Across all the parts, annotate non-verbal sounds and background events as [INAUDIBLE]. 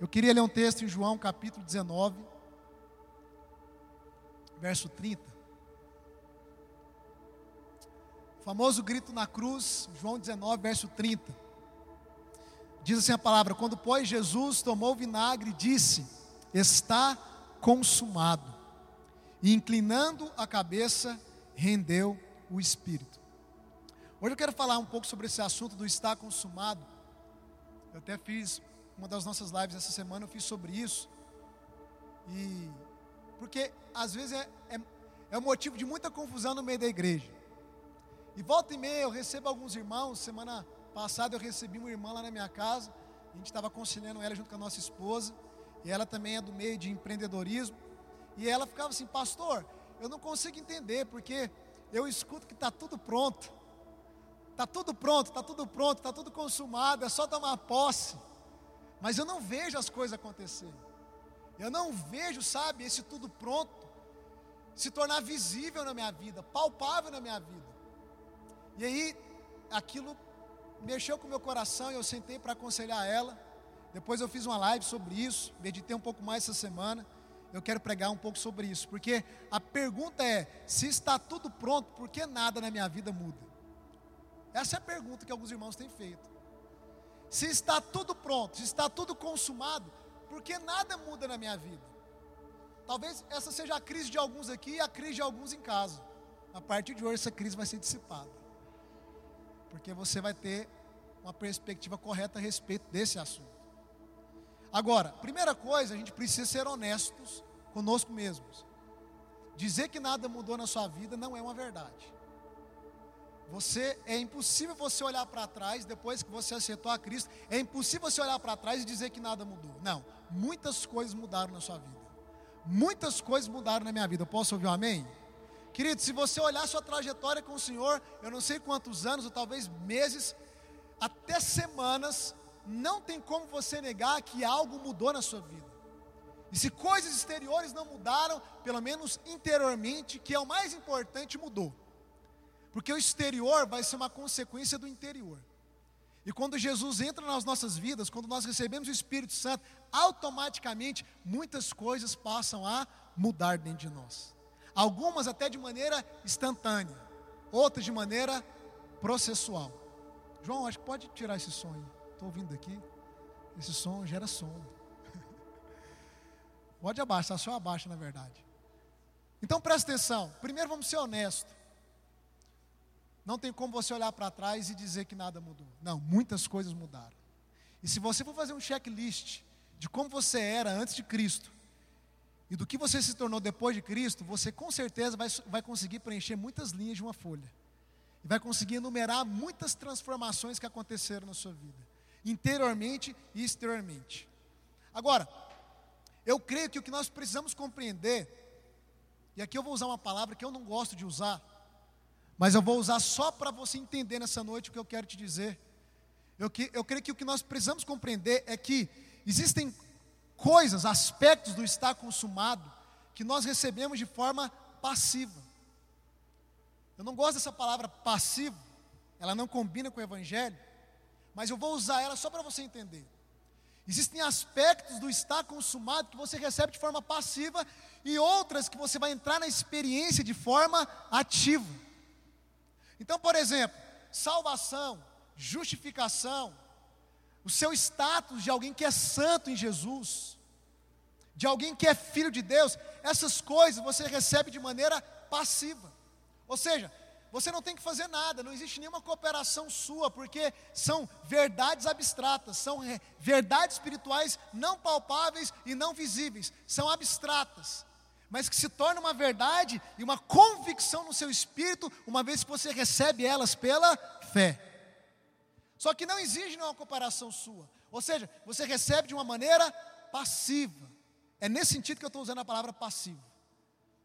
Eu queria ler um texto em João capítulo 19, verso 30. O famoso grito na cruz, João 19, verso 30. Diz assim a palavra: Quando, pois, Jesus tomou o vinagre, disse: Está consumado. E inclinando a cabeça, rendeu o espírito. Hoje eu quero falar um pouco sobre esse assunto do estar consumado. Eu até fiz uma das nossas lives essa semana, eu fiz sobre isso. E porque às vezes é, é, é um motivo de muita confusão no meio da igreja. E volta e meia eu recebo alguns irmãos, semana passada eu recebi uma irmã lá na minha casa, a gente estava aconselhando ela junto com a nossa esposa, e ela também é do meio de empreendedorismo, e ela ficava assim, pastor, eu não consigo entender, porque eu escuto que está tudo pronto, está tudo pronto, está tudo pronto, está tudo consumado, é só tomar posse, mas eu não vejo as coisas acontecerem, eu não vejo, sabe, esse tudo pronto se tornar visível na minha vida, palpável na minha vida. E aí, aquilo mexeu com o meu coração e eu sentei para aconselhar ela. Depois eu fiz uma live sobre isso, meditei um pouco mais essa semana. Eu quero pregar um pouco sobre isso, porque a pergunta é: se está tudo pronto, por que nada na minha vida muda? Essa é a pergunta que alguns irmãos têm feito. Se está tudo pronto, se está tudo consumado, por que nada muda na minha vida? Talvez essa seja a crise de alguns aqui e a crise de alguns em casa. A partir de hoje, essa crise vai ser dissipada porque você vai ter uma perspectiva correta a respeito desse assunto. Agora, primeira coisa, a gente precisa ser honestos conosco mesmos. Dizer que nada mudou na sua vida não é uma verdade. Você é impossível você olhar para trás depois que você aceitou a Cristo, é impossível você olhar para trás e dizer que nada mudou. Não, muitas coisas mudaram na sua vida. Muitas coisas mudaram na minha vida. Posso ouvir um amém? Querido, se você olhar sua trajetória com o Senhor, eu não sei quantos anos, ou talvez meses, até semanas, não tem como você negar que algo mudou na sua vida. E se coisas exteriores não mudaram, pelo menos interiormente, que é o mais importante, mudou. Porque o exterior vai ser uma consequência do interior. E quando Jesus entra nas nossas vidas, quando nós recebemos o Espírito Santo, automaticamente muitas coisas passam a mudar dentro de nós algumas até de maneira instantânea, outras de maneira processual. João, acho que pode tirar esse som. Estou ouvindo aqui. Esse som gera som. [LAUGHS] Pode abaixar, só abaixa na verdade. Então presta atenção. Primeiro vamos ser honestos. Não tem como você olhar para trás e dizer que nada mudou. Não, muitas coisas mudaram. E se você for fazer um checklist de como você era antes de Cristo e do que você se tornou depois de Cristo, você com certeza vai, vai conseguir preencher muitas linhas de uma folha. E vai conseguir enumerar muitas transformações que aconteceram na sua vida, interiormente e exteriormente. Agora, eu creio que o que nós precisamos compreender, e aqui eu vou usar uma palavra que eu não gosto de usar, mas eu vou usar só para você entender nessa noite o que eu quero te dizer. Eu, que, eu creio que o que nós precisamos compreender é que existem coisas, aspectos do estar consumado que nós recebemos de forma passiva. Eu não gosto dessa palavra passivo, ela não combina com o evangelho, mas eu vou usar ela só para você entender. Existem aspectos do estar consumado que você recebe de forma passiva e outras que você vai entrar na experiência de forma ativa. Então, por exemplo, salvação, justificação, o seu status de alguém que é santo em Jesus, de alguém que é filho de Deus, essas coisas você recebe de maneira passiva. Ou seja, você não tem que fazer nada, não existe nenhuma cooperação sua, porque são verdades abstratas, são verdades espirituais não palpáveis e não visíveis, são abstratas, mas que se tornam uma verdade e uma convicção no seu espírito, uma vez que você recebe elas pela fé. Só que não exige uma comparação sua. Ou seja, você recebe de uma maneira passiva. É nesse sentido que eu estou usando a palavra passivo.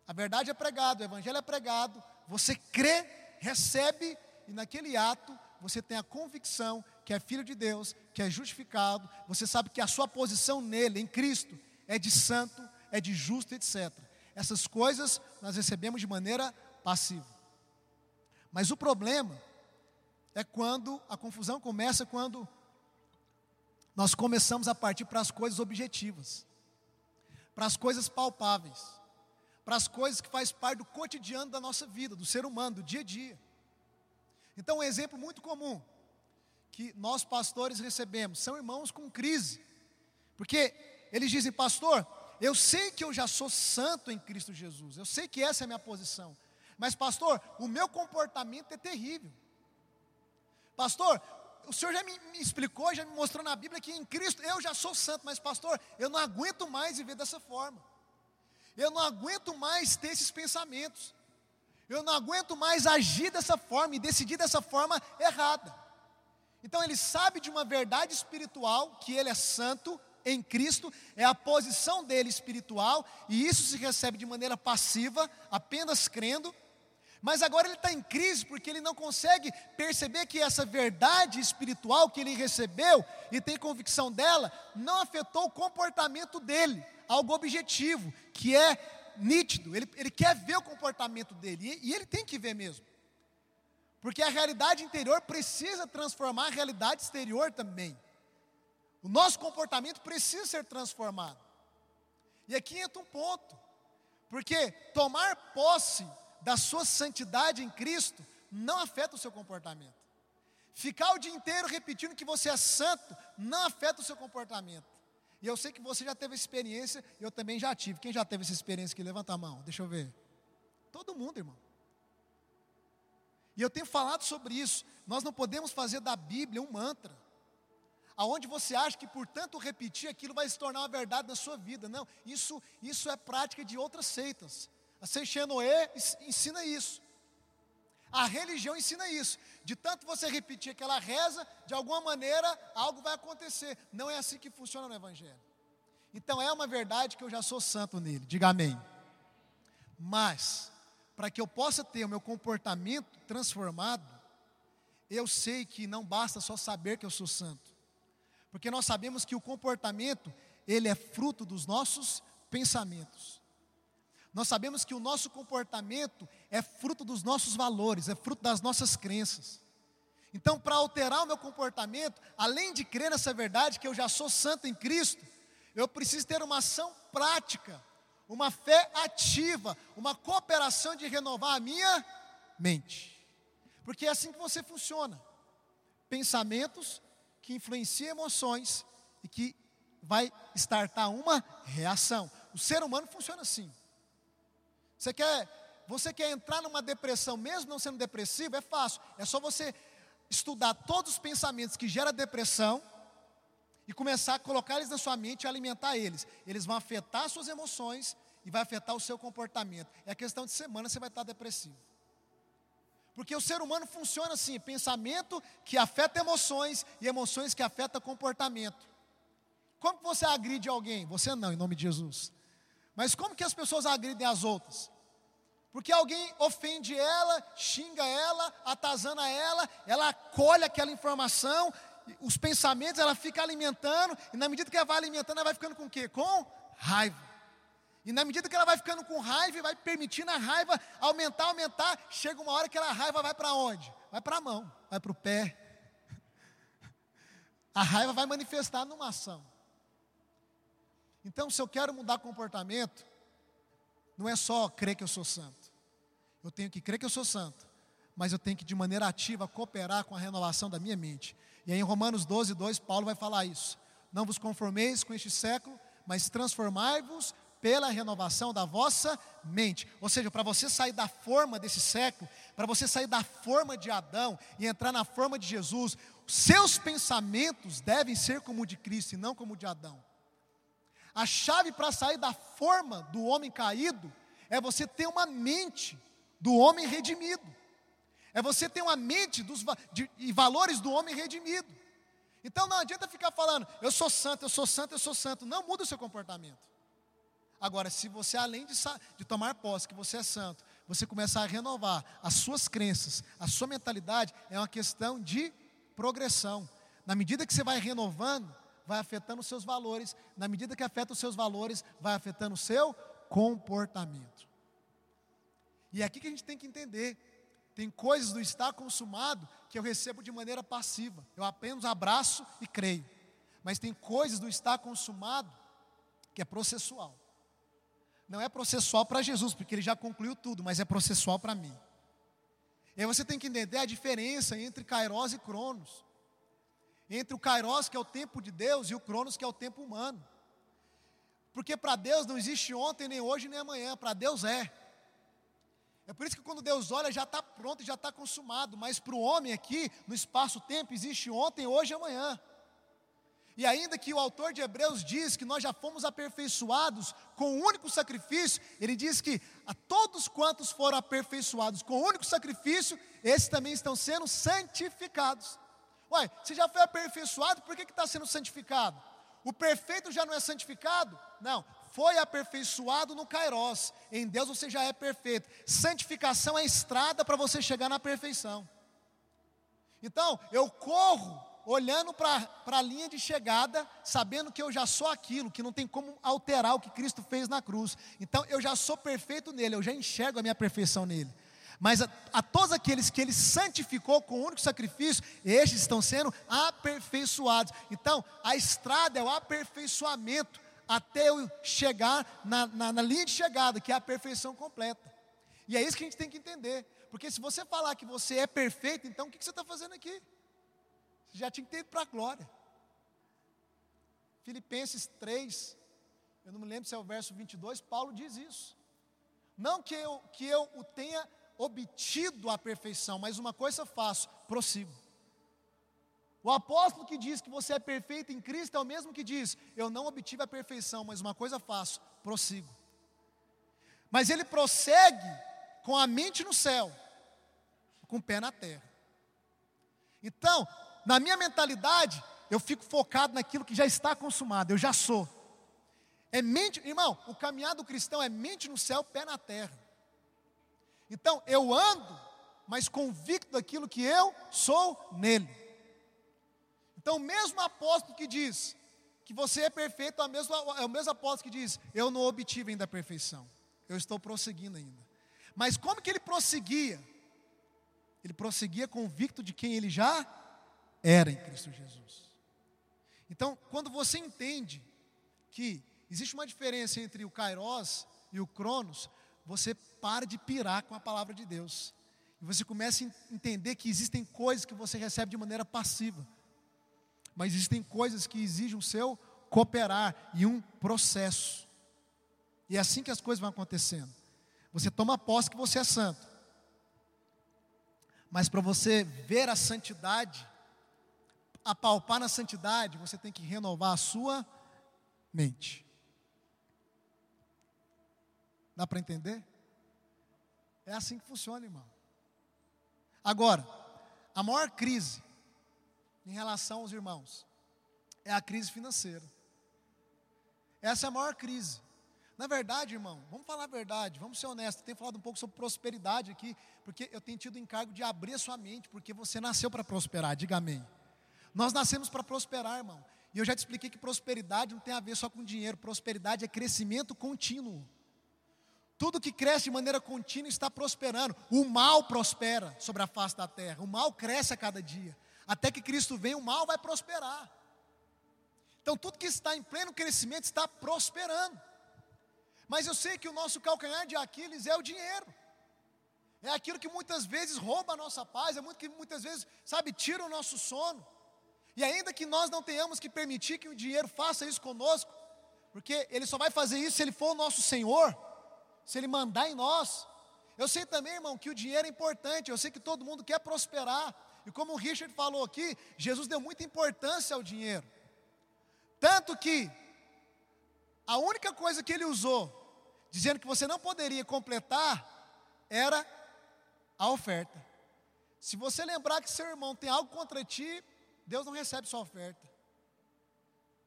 A verdade é pregada, o evangelho é pregado, você crê, recebe, e naquele ato você tem a convicção que é filho de Deus, que é justificado, você sabe que a sua posição nele, em Cristo, é de santo, é de justo, etc. Essas coisas nós recebemos de maneira passiva. Mas o problema é quando a confusão começa quando nós começamos a partir para as coisas objetivas, para as coisas palpáveis, para as coisas que faz parte do cotidiano da nossa vida, do ser humano, do dia a dia. Então, um exemplo muito comum que nós pastores recebemos são irmãos com crise, porque eles dizem, pastor, eu sei que eu já sou santo em Cristo Jesus, eu sei que essa é a minha posição, mas, pastor, o meu comportamento é terrível. Pastor, o senhor já me, me, explicou, já me mostrou na Bíblia que em Cristo eu já sou santo, mas pastor, eu não aguento mais viver dessa forma. Eu não aguento mais ter esses pensamentos. Eu não aguento mais agir dessa forma e decidir dessa forma errada. Então ele sabe de uma verdade espiritual que ele é santo em Cristo, é a posição dele espiritual, e isso se recebe de maneira passiva, apenas crendo. Mas agora ele está em crise porque ele não consegue perceber que essa verdade espiritual que ele recebeu e tem convicção dela não afetou o comportamento dele, algo objetivo, que é nítido. Ele, ele quer ver o comportamento dele e, e ele tem que ver mesmo. Porque a realidade interior precisa transformar a realidade exterior também. O nosso comportamento precisa ser transformado. E aqui entra um ponto, porque tomar posse da sua santidade em Cristo não afeta o seu comportamento. Ficar o dia inteiro repetindo que você é santo não afeta o seu comportamento. E eu sei que você já teve experiência, eu também já tive. Quem já teve essa experiência aqui? Levanta a mão, deixa eu ver. Todo mundo, irmão. E eu tenho falado sobre isso. Nós não podemos fazer da Bíblia um mantra. Aonde você acha que por tanto repetir aquilo vai se tornar uma verdade na sua vida. Não, isso, isso é prática de outras seitas. A Seixenoe ensina isso. A religião ensina isso. De tanto você repetir aquela reza, de alguma maneira algo vai acontecer. Não é assim que funciona no Evangelho. Então é uma verdade que eu já sou santo nele. Diga amém. Mas, para que eu possa ter o meu comportamento transformado, eu sei que não basta só saber que eu sou santo. Porque nós sabemos que o comportamento, ele é fruto dos nossos pensamentos. Nós sabemos que o nosso comportamento é fruto dos nossos valores, é fruto das nossas crenças. Então, para alterar o meu comportamento, além de crer nessa verdade que eu já sou santo em Cristo, eu preciso ter uma ação prática, uma fé ativa, uma cooperação de renovar a minha mente. Porque é assim que você funciona. Pensamentos que influenciam emoções e que vai startar uma reação. O ser humano funciona assim. Você quer, você quer entrar numa depressão, mesmo não sendo depressivo, é fácil. É só você estudar todos os pensamentos que geram depressão e começar a colocar eles na sua mente e alimentar eles. Eles vão afetar suas emoções e vai afetar o seu comportamento. É questão de semana você vai estar depressivo. Porque o ser humano funciona assim: pensamento que afeta emoções e emoções que afetam comportamento. Como que você agride alguém? Você não, em nome de Jesus. Mas como que as pessoas agridem as outras? Porque alguém ofende ela, xinga ela, atazana ela, ela acolhe aquela informação, os pensamentos, ela fica alimentando, e na medida que ela vai alimentando, ela vai ficando com o quê? Com raiva. E na medida que ela vai ficando com raiva e vai permitindo a raiva aumentar, aumentar, chega uma hora que aquela raiva vai para onde? Vai para a mão, vai para o pé. [LAUGHS] A raiva vai manifestar numa ação. Então, se eu quero mudar comportamento, não é só crer que eu sou santo. Eu tenho que crer que eu sou santo, mas eu tenho que, de maneira ativa, cooperar com a renovação da minha mente. E aí, em Romanos 12, 2, Paulo vai falar isso. Não vos conformeis com este século, mas transformai-vos pela renovação da vossa mente. Ou seja, para você sair da forma desse século, para você sair da forma de Adão e entrar na forma de Jesus, seus pensamentos devem ser como o de Cristo e não como o de Adão. A chave para sair da forma do homem caído é você ter uma mente do homem redimido. É você ter uma mente dos, de, e valores do homem redimido. Então não adianta ficar falando, eu sou santo, eu sou santo, eu sou santo. Não muda o seu comportamento. Agora, se você, além de, de tomar posse que você é santo, você começar a renovar as suas crenças, a sua mentalidade, é uma questão de progressão. Na medida que você vai renovando, vai afetando os seus valores. Na medida que afeta os seus valores, vai afetando o seu comportamento. E é aqui que a gente tem que entender. Tem coisas do estar consumado que eu recebo de maneira passiva. Eu apenas abraço e creio. Mas tem coisas do estar consumado que é processual. Não é processual para Jesus, porque ele já concluiu tudo, mas é processual para mim. E aí você tem que entender a diferença entre Kairos e Cronos. Entre o Kairos, que é o tempo de Deus, e o Cronos, que é o tempo humano. Porque para Deus não existe ontem, nem hoje, nem amanhã. Para Deus é. É por isso que quando Deus olha, já está pronto, já está consumado. Mas para o homem aqui, no espaço-tempo, existe ontem, hoje e amanhã. E ainda que o autor de Hebreus diz que nós já fomos aperfeiçoados com o um único sacrifício, ele diz que a todos quantos foram aperfeiçoados com o um único sacrifício, esses também estão sendo santificados. Uai, você já foi aperfeiçoado, por que está sendo santificado? O perfeito já não é santificado? Não, foi aperfeiçoado no Kairos. Em Deus você já é perfeito. Santificação é a estrada para você chegar na perfeição. Então, eu corro olhando para a linha de chegada, sabendo que eu já sou aquilo, que não tem como alterar o que Cristo fez na cruz. Então eu já sou perfeito nele, eu já enxergo a minha perfeição nele. Mas a, a todos aqueles que ele santificou com o único sacrifício, estes estão sendo aperfeiçoados. Então, a estrada é o aperfeiçoamento até eu chegar na, na, na linha de chegada, que é a perfeição completa. E é isso que a gente tem que entender. Porque se você falar que você é perfeito, então o que, que você está fazendo aqui? Já tinha que ter ido para a glória. Filipenses 3, eu não me lembro se é o verso 22, Paulo diz isso. Não que eu, que eu o tenha obtido a perfeição, mas uma coisa faço, prossigo. O apóstolo que diz que você é perfeito em Cristo é o mesmo que diz: Eu não obtive a perfeição, mas uma coisa faço, prossigo. Mas ele prossegue com a mente no céu, com o pé na terra. Então, na minha mentalidade, eu fico focado naquilo que já está consumado, eu já sou. É mente, irmão, o caminhar do cristão é mente no céu, pé na terra. Então, eu ando, mas convicto daquilo que eu sou nele. Então, o mesmo apóstolo que diz que você é perfeito, é o mesmo, é o mesmo apóstolo que diz: Eu não obtive ainda a perfeição, eu estou prosseguindo ainda. Mas como que ele prosseguia? Ele prosseguia convicto de quem ele já era em Cristo Jesus. Então, quando você entende que existe uma diferença entre o Kairos e o Cronos, você para de pirar com a palavra de Deus. E você começa a entender que existem coisas que você recebe de maneira passiva mas existem coisas que exigem o seu cooperar e um processo. E é assim que as coisas vão acontecendo. Você toma posse que você é santo. Mas para você ver a santidade, apalpar na santidade, você tem que renovar a sua mente. Dá para entender? É assim que funciona, irmão. Agora, a maior crise em relação aos irmãos é a crise financeira. Essa é a maior crise. Na verdade, irmão, vamos falar a verdade, vamos ser honestos. Tenho falado um pouco sobre prosperidade aqui, porque eu tenho tido o encargo de abrir a sua mente, porque você nasceu para prosperar, diga amém. Nós nascemos para prosperar, irmão. E eu já te expliquei que prosperidade não tem a ver só com dinheiro, prosperidade é crescimento contínuo. Tudo que cresce de maneira contínua está prosperando. O mal prospera sobre a face da terra, o mal cresce a cada dia. Até que Cristo venha, o mal vai prosperar. Então, tudo que está em pleno crescimento está prosperando. Mas eu sei que o nosso calcanhar de Aquiles é o dinheiro. É aquilo que muitas vezes rouba a nossa paz, é muito que muitas vezes, sabe, tira o nosso sono. E ainda que nós não tenhamos que permitir que o dinheiro faça isso conosco, porque ele só vai fazer isso se ele for o nosso Senhor, se ele mandar em nós. Eu sei também, irmão, que o dinheiro é importante, eu sei que todo mundo quer prosperar, e como o Richard falou aqui, Jesus deu muita importância ao dinheiro. Tanto que a única coisa que ele usou, dizendo que você não poderia completar, era a oferta. Se você lembrar que seu irmão tem algo contra ti, Deus não recebe sua oferta.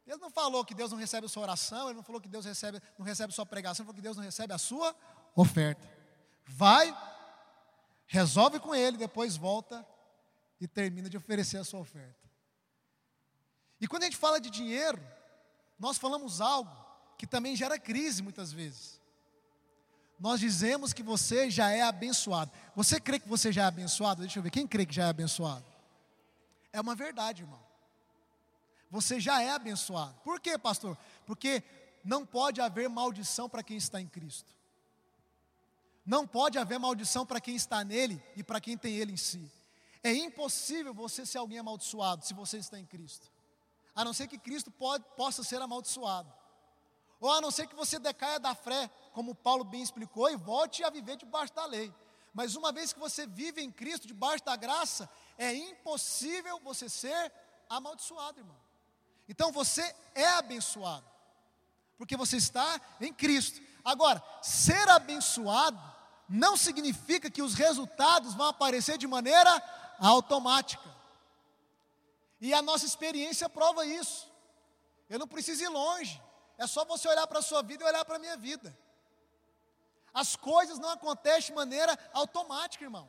Ele não falou que Deus não recebe a sua oração, ele não falou que Deus recebe, não recebe a sua pregação, ele falou que Deus não recebe a sua oferta. Vai, resolve com ele, depois volta e termina de oferecer a sua oferta. E quando a gente fala de dinheiro, nós falamos algo que também gera crise muitas vezes. Nós dizemos que você já é abençoado. Você crê que você já é abençoado? Deixa eu ver, quem crê que já é abençoado? É uma verdade, irmão. Você já é abençoado. Por quê, pastor? Porque não pode haver maldição para quem está em Cristo. Não pode haver maldição para quem está nele e para quem tem ele em si. É impossível você ser alguém amaldiçoado se você está em Cristo. A não ser que Cristo pode, possa ser amaldiçoado. Ou a não ser que você decaia da fé, como Paulo bem explicou, e volte a viver debaixo da lei. Mas uma vez que você vive em Cristo, debaixo da graça, é impossível você ser amaldiçoado, irmão. Então você é abençoado, porque você está em Cristo. Agora, ser abençoado não significa que os resultados vão aparecer de maneira automática. E a nossa experiência prova isso. Eu não preciso ir longe. É só você olhar para a sua vida e olhar para a minha vida. As coisas não acontecem de maneira automática, irmão.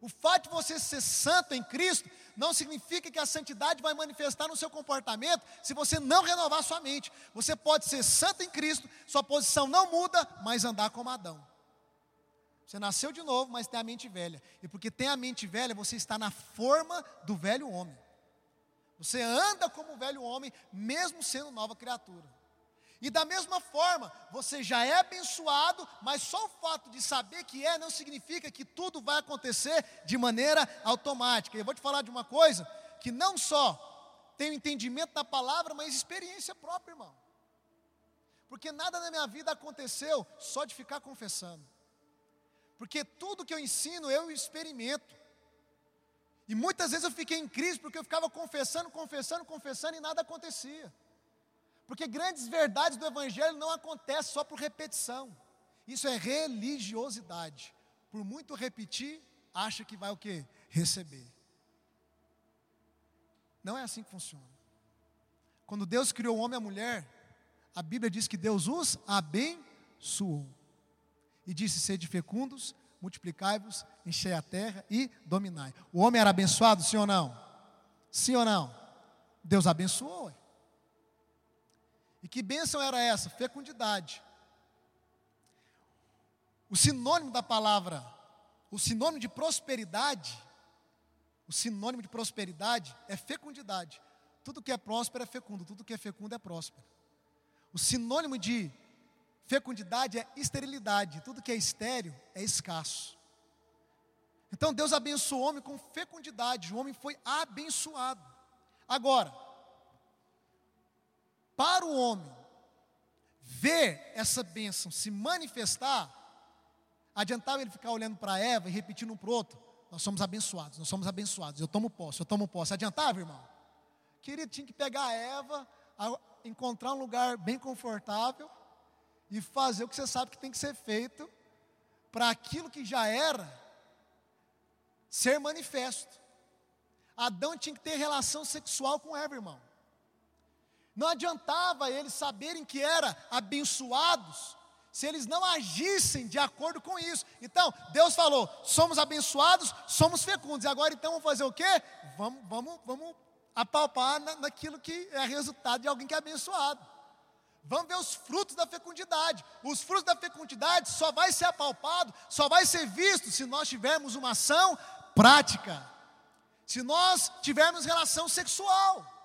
O fato de você ser santo em Cristo não significa que a santidade vai manifestar no seu comportamento se você não renovar sua mente. Você pode ser santo em Cristo, sua posição não muda, mas andar como Adão. Você nasceu de novo, mas tem a mente velha. E porque tem a mente velha, você está na forma do velho homem. Você anda como o velho homem, mesmo sendo nova criatura. E da mesma forma, você já é abençoado, mas só o fato de saber que é não significa que tudo vai acontecer de maneira automática. Eu vou te falar de uma coisa que não só tem entendimento da palavra, mas experiência própria, irmão. Porque nada na minha vida aconteceu só de ficar confessando. Porque tudo que eu ensino eu experimento. E muitas vezes eu fiquei em crise porque eu ficava confessando, confessando, confessando e nada acontecia. Porque grandes verdades do Evangelho não acontecem só por repetição. Isso é religiosidade. Por muito repetir, acha que vai o que? Receber. Não é assim que funciona. Quando Deus criou o homem e a mulher, a Bíblia diz que Deus os abençoou. E disse: sede fecundos, multiplicai-vos, enchei a terra e dominai. O homem era abençoado, sim ou não? Sim ou não? Deus abençoou. E que bênção era essa? Fecundidade. O sinônimo da palavra, o sinônimo de prosperidade, o sinônimo de prosperidade é fecundidade. Tudo que é próspero é fecundo, tudo que é fecundo é próspero. O sinônimo de fecundidade é esterilidade, tudo que é estéril é escasso. Então Deus abençoou o homem com fecundidade, o homem foi abençoado. Agora, para o homem ver essa bênção se manifestar, adiantava ele ficar olhando para Eva e repetindo um para o outro: Nós somos abençoados, nós somos abençoados, eu tomo posse, eu tomo posse. Adiantava, irmão? Querido, tinha que pegar a Eva, encontrar um lugar bem confortável e fazer o que você sabe que tem que ser feito para aquilo que já era ser manifesto. Adão tinha que ter relação sexual com Eva, irmão. Não adiantava eles saberem que eram abençoados se eles não agissem de acordo com isso. Então, Deus falou: somos abençoados, somos fecundos. E agora então vamos fazer o quê? Vamos, vamos, vamos apalpar na, naquilo que é resultado de alguém que é abençoado. Vamos ver os frutos da fecundidade. Os frutos da fecundidade só vai ser apalpado, só vai ser visto se nós tivermos uma ação prática. Se nós tivermos relação sexual.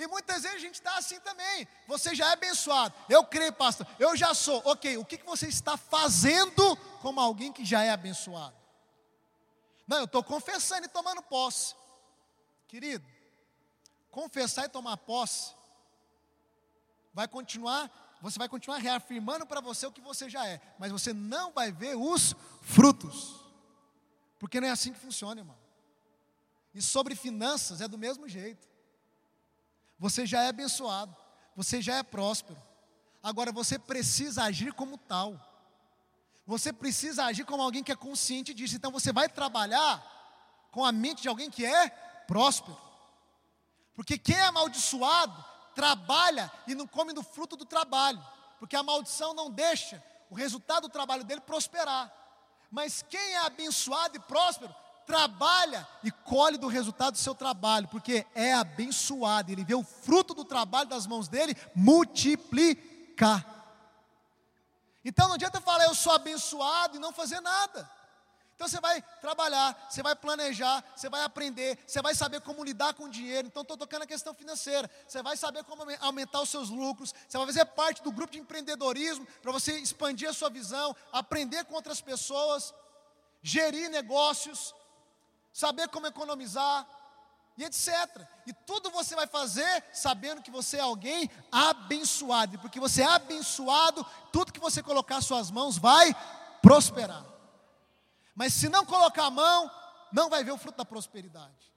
E muitas vezes a gente está assim também. Você já é abençoado. Eu creio, pastor. Eu já sou. Ok, o que, que você está fazendo como alguém que já é abençoado? Não, eu estou confessando e tomando posse. Querido, confessar e tomar posse vai continuar, você vai continuar reafirmando para você o que você já é, mas você não vai ver os frutos. Porque não é assim que funciona, irmão. E sobre finanças é do mesmo jeito. Você já é abençoado, você já é próspero. Agora você precisa agir como tal. Você precisa agir como alguém que é consciente disso. Então você vai trabalhar com a mente de alguém que é próspero. Porque quem é amaldiçoado trabalha e não come do fruto do trabalho. Porque a maldição não deixa o resultado do trabalho dele prosperar. Mas quem é abençoado e próspero trabalha e colhe do resultado do seu trabalho, porque é abençoado, ele vê o fruto do trabalho das mãos dele multiplicar. Então não adianta falar eu sou abençoado e não fazer nada. Então você vai trabalhar, você vai planejar, você vai aprender, você vai saber como lidar com o dinheiro. Então estou tocando a questão financeira. Você vai saber como aumentar os seus lucros. Você vai fazer parte do grupo de empreendedorismo para você expandir a sua visão, aprender com outras pessoas, gerir negócios, saber como economizar e etc. E tudo você vai fazer sabendo que você é alguém abençoado. E porque você é abençoado, tudo que você colocar suas mãos vai prosperar. Mas se não colocar a mão, não vai ver o fruto da prosperidade.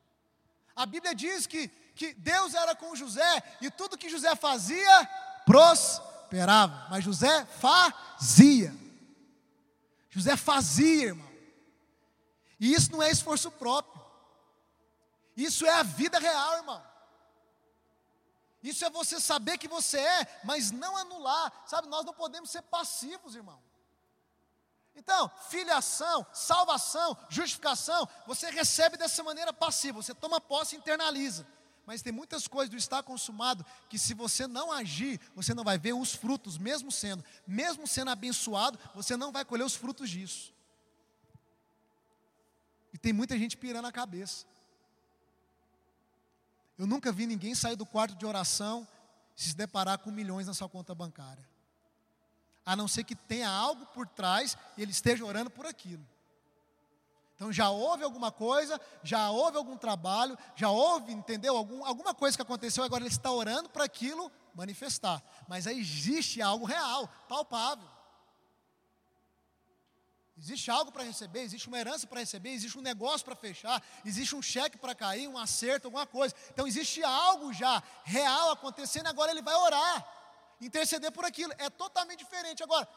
A Bíblia diz que, que Deus era com José e tudo que José fazia prosperava. Mas José fazia. José fazia, irmão. E isso não é esforço próprio. Isso é a vida real, irmão. Isso é você saber que você é, mas não anular. Sabe, nós não podemos ser passivos, irmão. Então, filiação, salvação, justificação, você recebe dessa maneira passiva, você toma posse e internaliza. Mas tem muitas coisas do estar consumado que se você não agir, você não vai ver os frutos, mesmo sendo, mesmo sendo abençoado, você não vai colher os frutos disso. E tem muita gente pirando a cabeça. Eu nunca vi ninguém sair do quarto de oração e se deparar com milhões na sua conta bancária a não ser que tenha algo por trás e ele esteja orando por aquilo. Então já houve alguma coisa, já houve algum trabalho, já houve, entendeu? Algum, alguma coisa que aconteceu, agora ele está orando para aquilo manifestar. Mas aí existe algo real, palpável. Existe algo para receber, existe uma herança para receber, existe um negócio para fechar, existe um cheque para cair, um acerto, alguma coisa. Então existe algo já real acontecendo, agora ele vai orar interceder por aquilo. É totalmente diferente. Agora,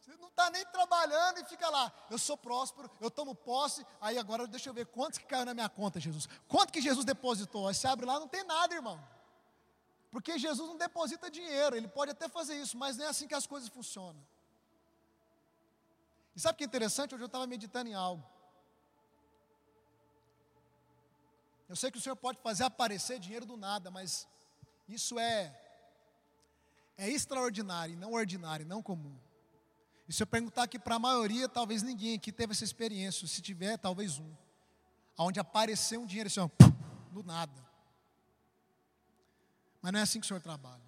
você não está nem trabalhando e fica lá. Eu sou próspero, eu tomo posse. Aí agora deixa eu ver quantos que caiu na minha conta, Jesus. Quanto que Jesus depositou? Aí você abre lá, não tem nada, irmão. Porque Jesus não deposita dinheiro. Ele pode até fazer isso, mas não é assim que as coisas funcionam. E sabe o que é interessante? Hoje eu estava meditando em algo. Eu sei que o Senhor pode fazer aparecer dinheiro do nada, mas isso é é extraordinário, não ordinário, não comum. E se eu perguntar aqui para a maioria, talvez ninguém aqui teve essa experiência. Se tiver, talvez um. Onde apareceu um dinheiro assim, ó, do nada. Mas não é assim que o Senhor trabalha.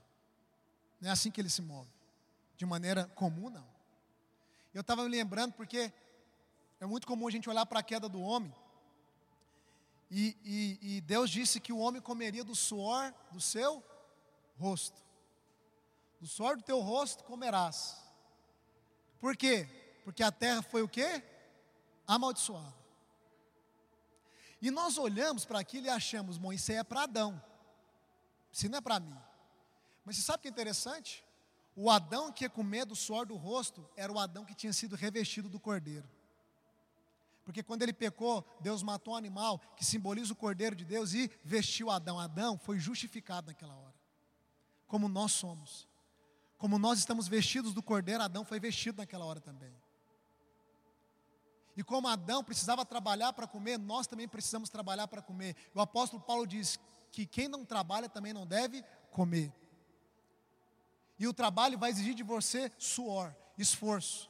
Não é assim que ele se move. De maneira comum, não. Eu estava me lembrando porque é muito comum a gente olhar para a queda do homem. E, e, e Deus disse que o homem comeria do suor do seu rosto do suor do teu rosto comerás. Por quê? Porque a terra foi o quê? Amaldiçoada. E nós olhamos para aquilo e achamos, bom, isso aí é para Adão. Isso não é para mim. Mas você sabe o que é interessante? O Adão que ia comer do suor do rosto era o Adão que tinha sido revestido do cordeiro. Porque quando ele pecou, Deus matou um animal que simboliza o cordeiro de Deus e vestiu Adão. Adão foi justificado naquela hora, como nós somos. Como nós estamos vestidos do cordeiro, Adão foi vestido naquela hora também. E como Adão precisava trabalhar para comer, nós também precisamos trabalhar para comer. O apóstolo Paulo diz que quem não trabalha também não deve comer. E o trabalho vai exigir de você suor, esforço.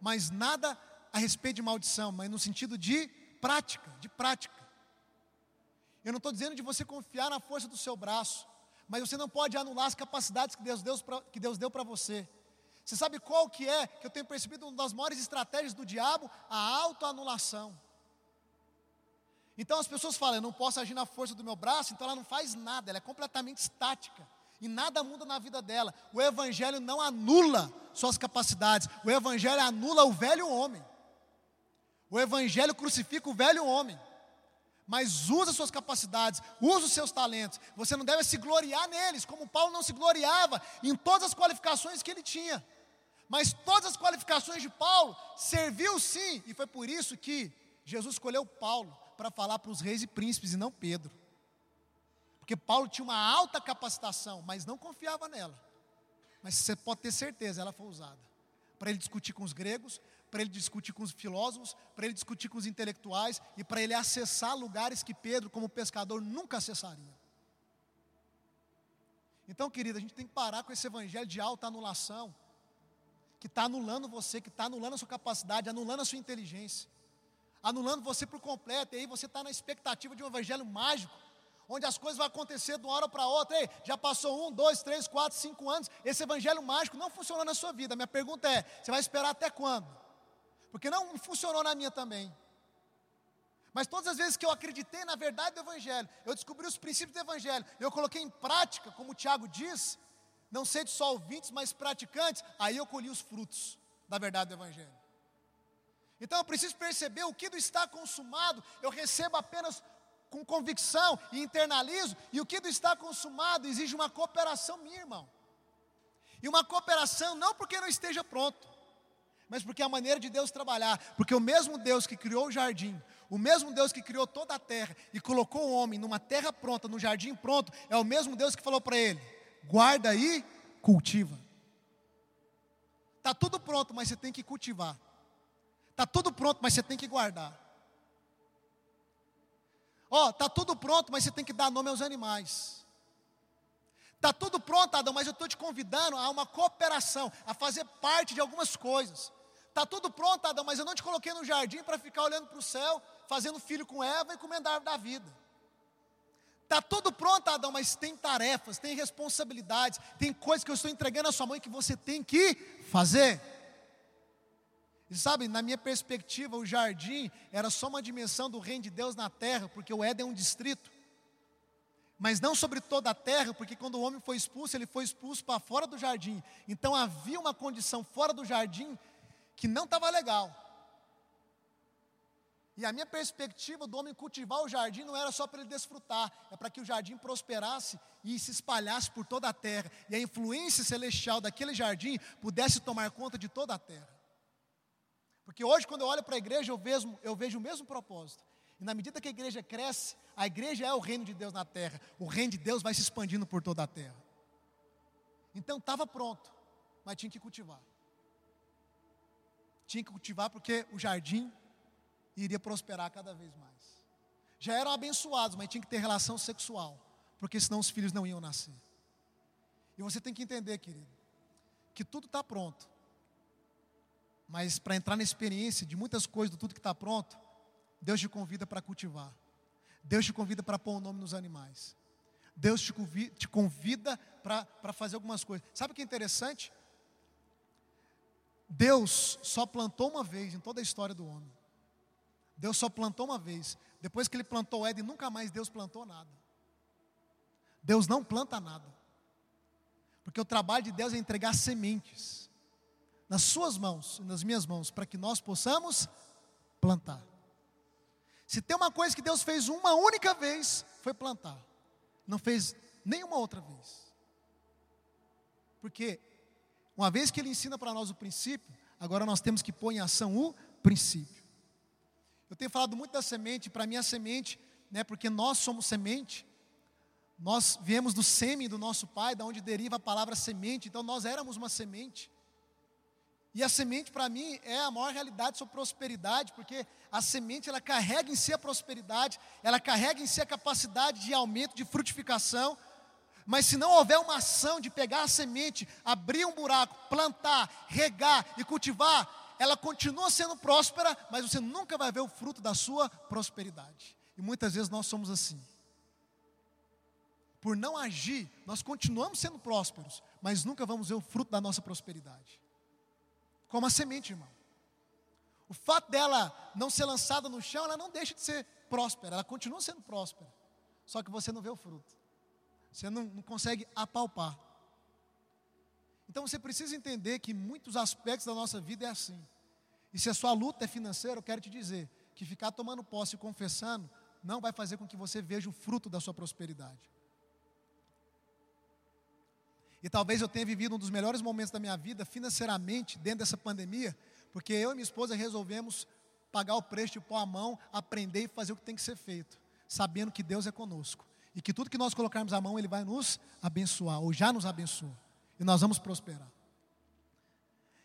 Mas nada a respeito de maldição, mas no sentido de prática, de prática. Eu não estou dizendo de você confiar na força do seu braço, mas você não pode anular as capacidades que Deus, deu pra, que Deus deu para você. Você sabe qual que é, que eu tenho percebido uma das maiores estratégias do diabo? A autoanulação. Então as pessoas falam, eu não posso agir na força do meu braço, então ela não faz nada, ela é completamente estática. E nada muda na vida dela. O Evangelho não anula suas capacidades, o Evangelho anula o velho homem. O Evangelho crucifica o velho homem mas usa suas capacidades, usa os seus talentos. Você não deve se gloriar neles, como Paulo não se gloriava em todas as qualificações que ele tinha. Mas todas as qualificações de Paulo serviu sim, e foi por isso que Jesus escolheu Paulo para falar para os reis e príncipes e não Pedro. Porque Paulo tinha uma alta capacitação, mas não confiava nela. Mas você pode ter certeza, ela foi usada para ele discutir com os gregos, para ele discutir com os filósofos, para ele discutir com os intelectuais e para ele acessar lugares que Pedro, como pescador, nunca acessaria. Então, querida, a gente tem que parar com esse evangelho de alta anulação, que está anulando você, que está anulando a sua capacidade, anulando a sua inteligência. anulando você por completo, e aí você está na expectativa de um evangelho mágico, onde as coisas vão acontecer de uma hora para outra. Ei, já passou um, dois, três, quatro, cinco anos, esse evangelho mágico não funcionou na sua vida. Minha pergunta é: você vai esperar até quando? Porque não funcionou na minha também. Mas todas as vezes que eu acreditei na verdade do Evangelho, eu descobri os princípios do Evangelho, eu coloquei em prática, como o Tiago diz, não sei de só ouvintes, mas praticantes, aí eu colhi os frutos da verdade do Evangelho. Então eu preciso perceber o que do está consumado, eu recebo apenas com convicção e internalizo, e o que do está consumado exige uma cooperação minha, irmão. E uma cooperação não porque não esteja pronto, mas porque é a maneira de Deus trabalhar, porque o mesmo Deus que criou o jardim, o mesmo Deus que criou toda a terra e colocou o homem numa terra pronta, num jardim pronto, é o mesmo Deus que falou para ele: guarda aí, cultiva. Está tudo pronto, mas você tem que cultivar. Está tudo pronto, mas você tem que guardar. Ó, oh, está tudo pronto, mas você tem que dar nome aos animais. Está tudo pronto, Adão, mas eu estou te convidando a uma cooperação, a fazer parte de algumas coisas. Está tudo pronto, Adão, mas eu não te coloquei no jardim para ficar olhando para o céu, fazendo filho com Eva e comendo a árvore da vida. Está tudo pronto, Adão, mas tem tarefas, tem responsabilidades, tem coisas que eu estou entregando à sua mãe que você tem que fazer. E sabe, na minha perspectiva, o jardim era só uma dimensão do reino de Deus na terra, porque o Éden é um distrito. Mas não sobre toda a terra, porque quando o homem foi expulso, ele foi expulso para fora do jardim. Então havia uma condição fora do jardim que não estava legal. E a minha perspectiva do homem cultivar o jardim não era só para ele desfrutar, é para que o jardim prosperasse e se espalhasse por toda a terra, e a influência celestial daquele jardim pudesse tomar conta de toda a terra. Porque hoje, quando eu olho para a igreja, eu vejo, eu vejo o mesmo propósito. E na medida que a igreja cresce, a igreja é o reino de Deus na terra, o reino de Deus vai se expandindo por toda a terra. Então estava pronto, mas tinha que cultivar. Tinha que cultivar porque o jardim iria prosperar cada vez mais. Já eram abençoados, mas tinha que ter relação sexual, porque senão os filhos não iam nascer. E você tem que entender, querido, que tudo está pronto. Mas para entrar na experiência de muitas coisas, do tudo que está pronto, Deus te convida para cultivar. Deus te convida para pôr o nome nos animais. Deus te convida, te convida para fazer algumas coisas. Sabe o que é interessante? Deus só plantou uma vez em toda a história do homem. Deus só plantou uma vez. Depois que ele plantou Éden, nunca mais Deus plantou nada. Deus não planta nada. Porque o trabalho de Deus é entregar sementes nas suas mãos e nas minhas mãos, para que nós possamos plantar. Se tem uma coisa que Deus fez uma única vez, foi plantar. Não fez nenhuma outra vez. Porque uma vez que Ele ensina para nós o princípio, agora nós temos que pôr em ação o princípio. Eu tenho falado muito da semente, para mim a semente, né, porque nós somos semente, nós viemos do sêmen do nosso pai, da onde deriva a palavra semente, então nós éramos uma semente. E a semente para mim é a maior realidade sobre prosperidade, porque a semente ela carrega em si a prosperidade, ela carrega em si a capacidade de aumento, de frutificação. Mas se não houver uma ação de pegar a semente, abrir um buraco, plantar, regar e cultivar, ela continua sendo próspera, mas você nunca vai ver o fruto da sua prosperidade. E muitas vezes nós somos assim. Por não agir, nós continuamos sendo prósperos, mas nunca vamos ver o fruto da nossa prosperidade. Como a semente, irmão. O fato dela não ser lançada no chão, ela não deixa de ser próspera, ela continua sendo próspera. Só que você não vê o fruto. Você não, não consegue apalpar. Então você precisa entender que muitos aspectos da nossa vida é assim. E se a sua luta é financeira, eu quero te dizer que ficar tomando posse e confessando não vai fazer com que você veja o fruto da sua prosperidade. E talvez eu tenha vivido um dos melhores momentos da minha vida financeiramente dentro dessa pandemia, porque eu e minha esposa resolvemos pagar o preço de pôr a mão, aprender e fazer o que tem que ser feito, sabendo que Deus é conosco e que tudo que nós colocarmos a mão, Ele vai nos abençoar, ou já nos abençoou e nós vamos prosperar.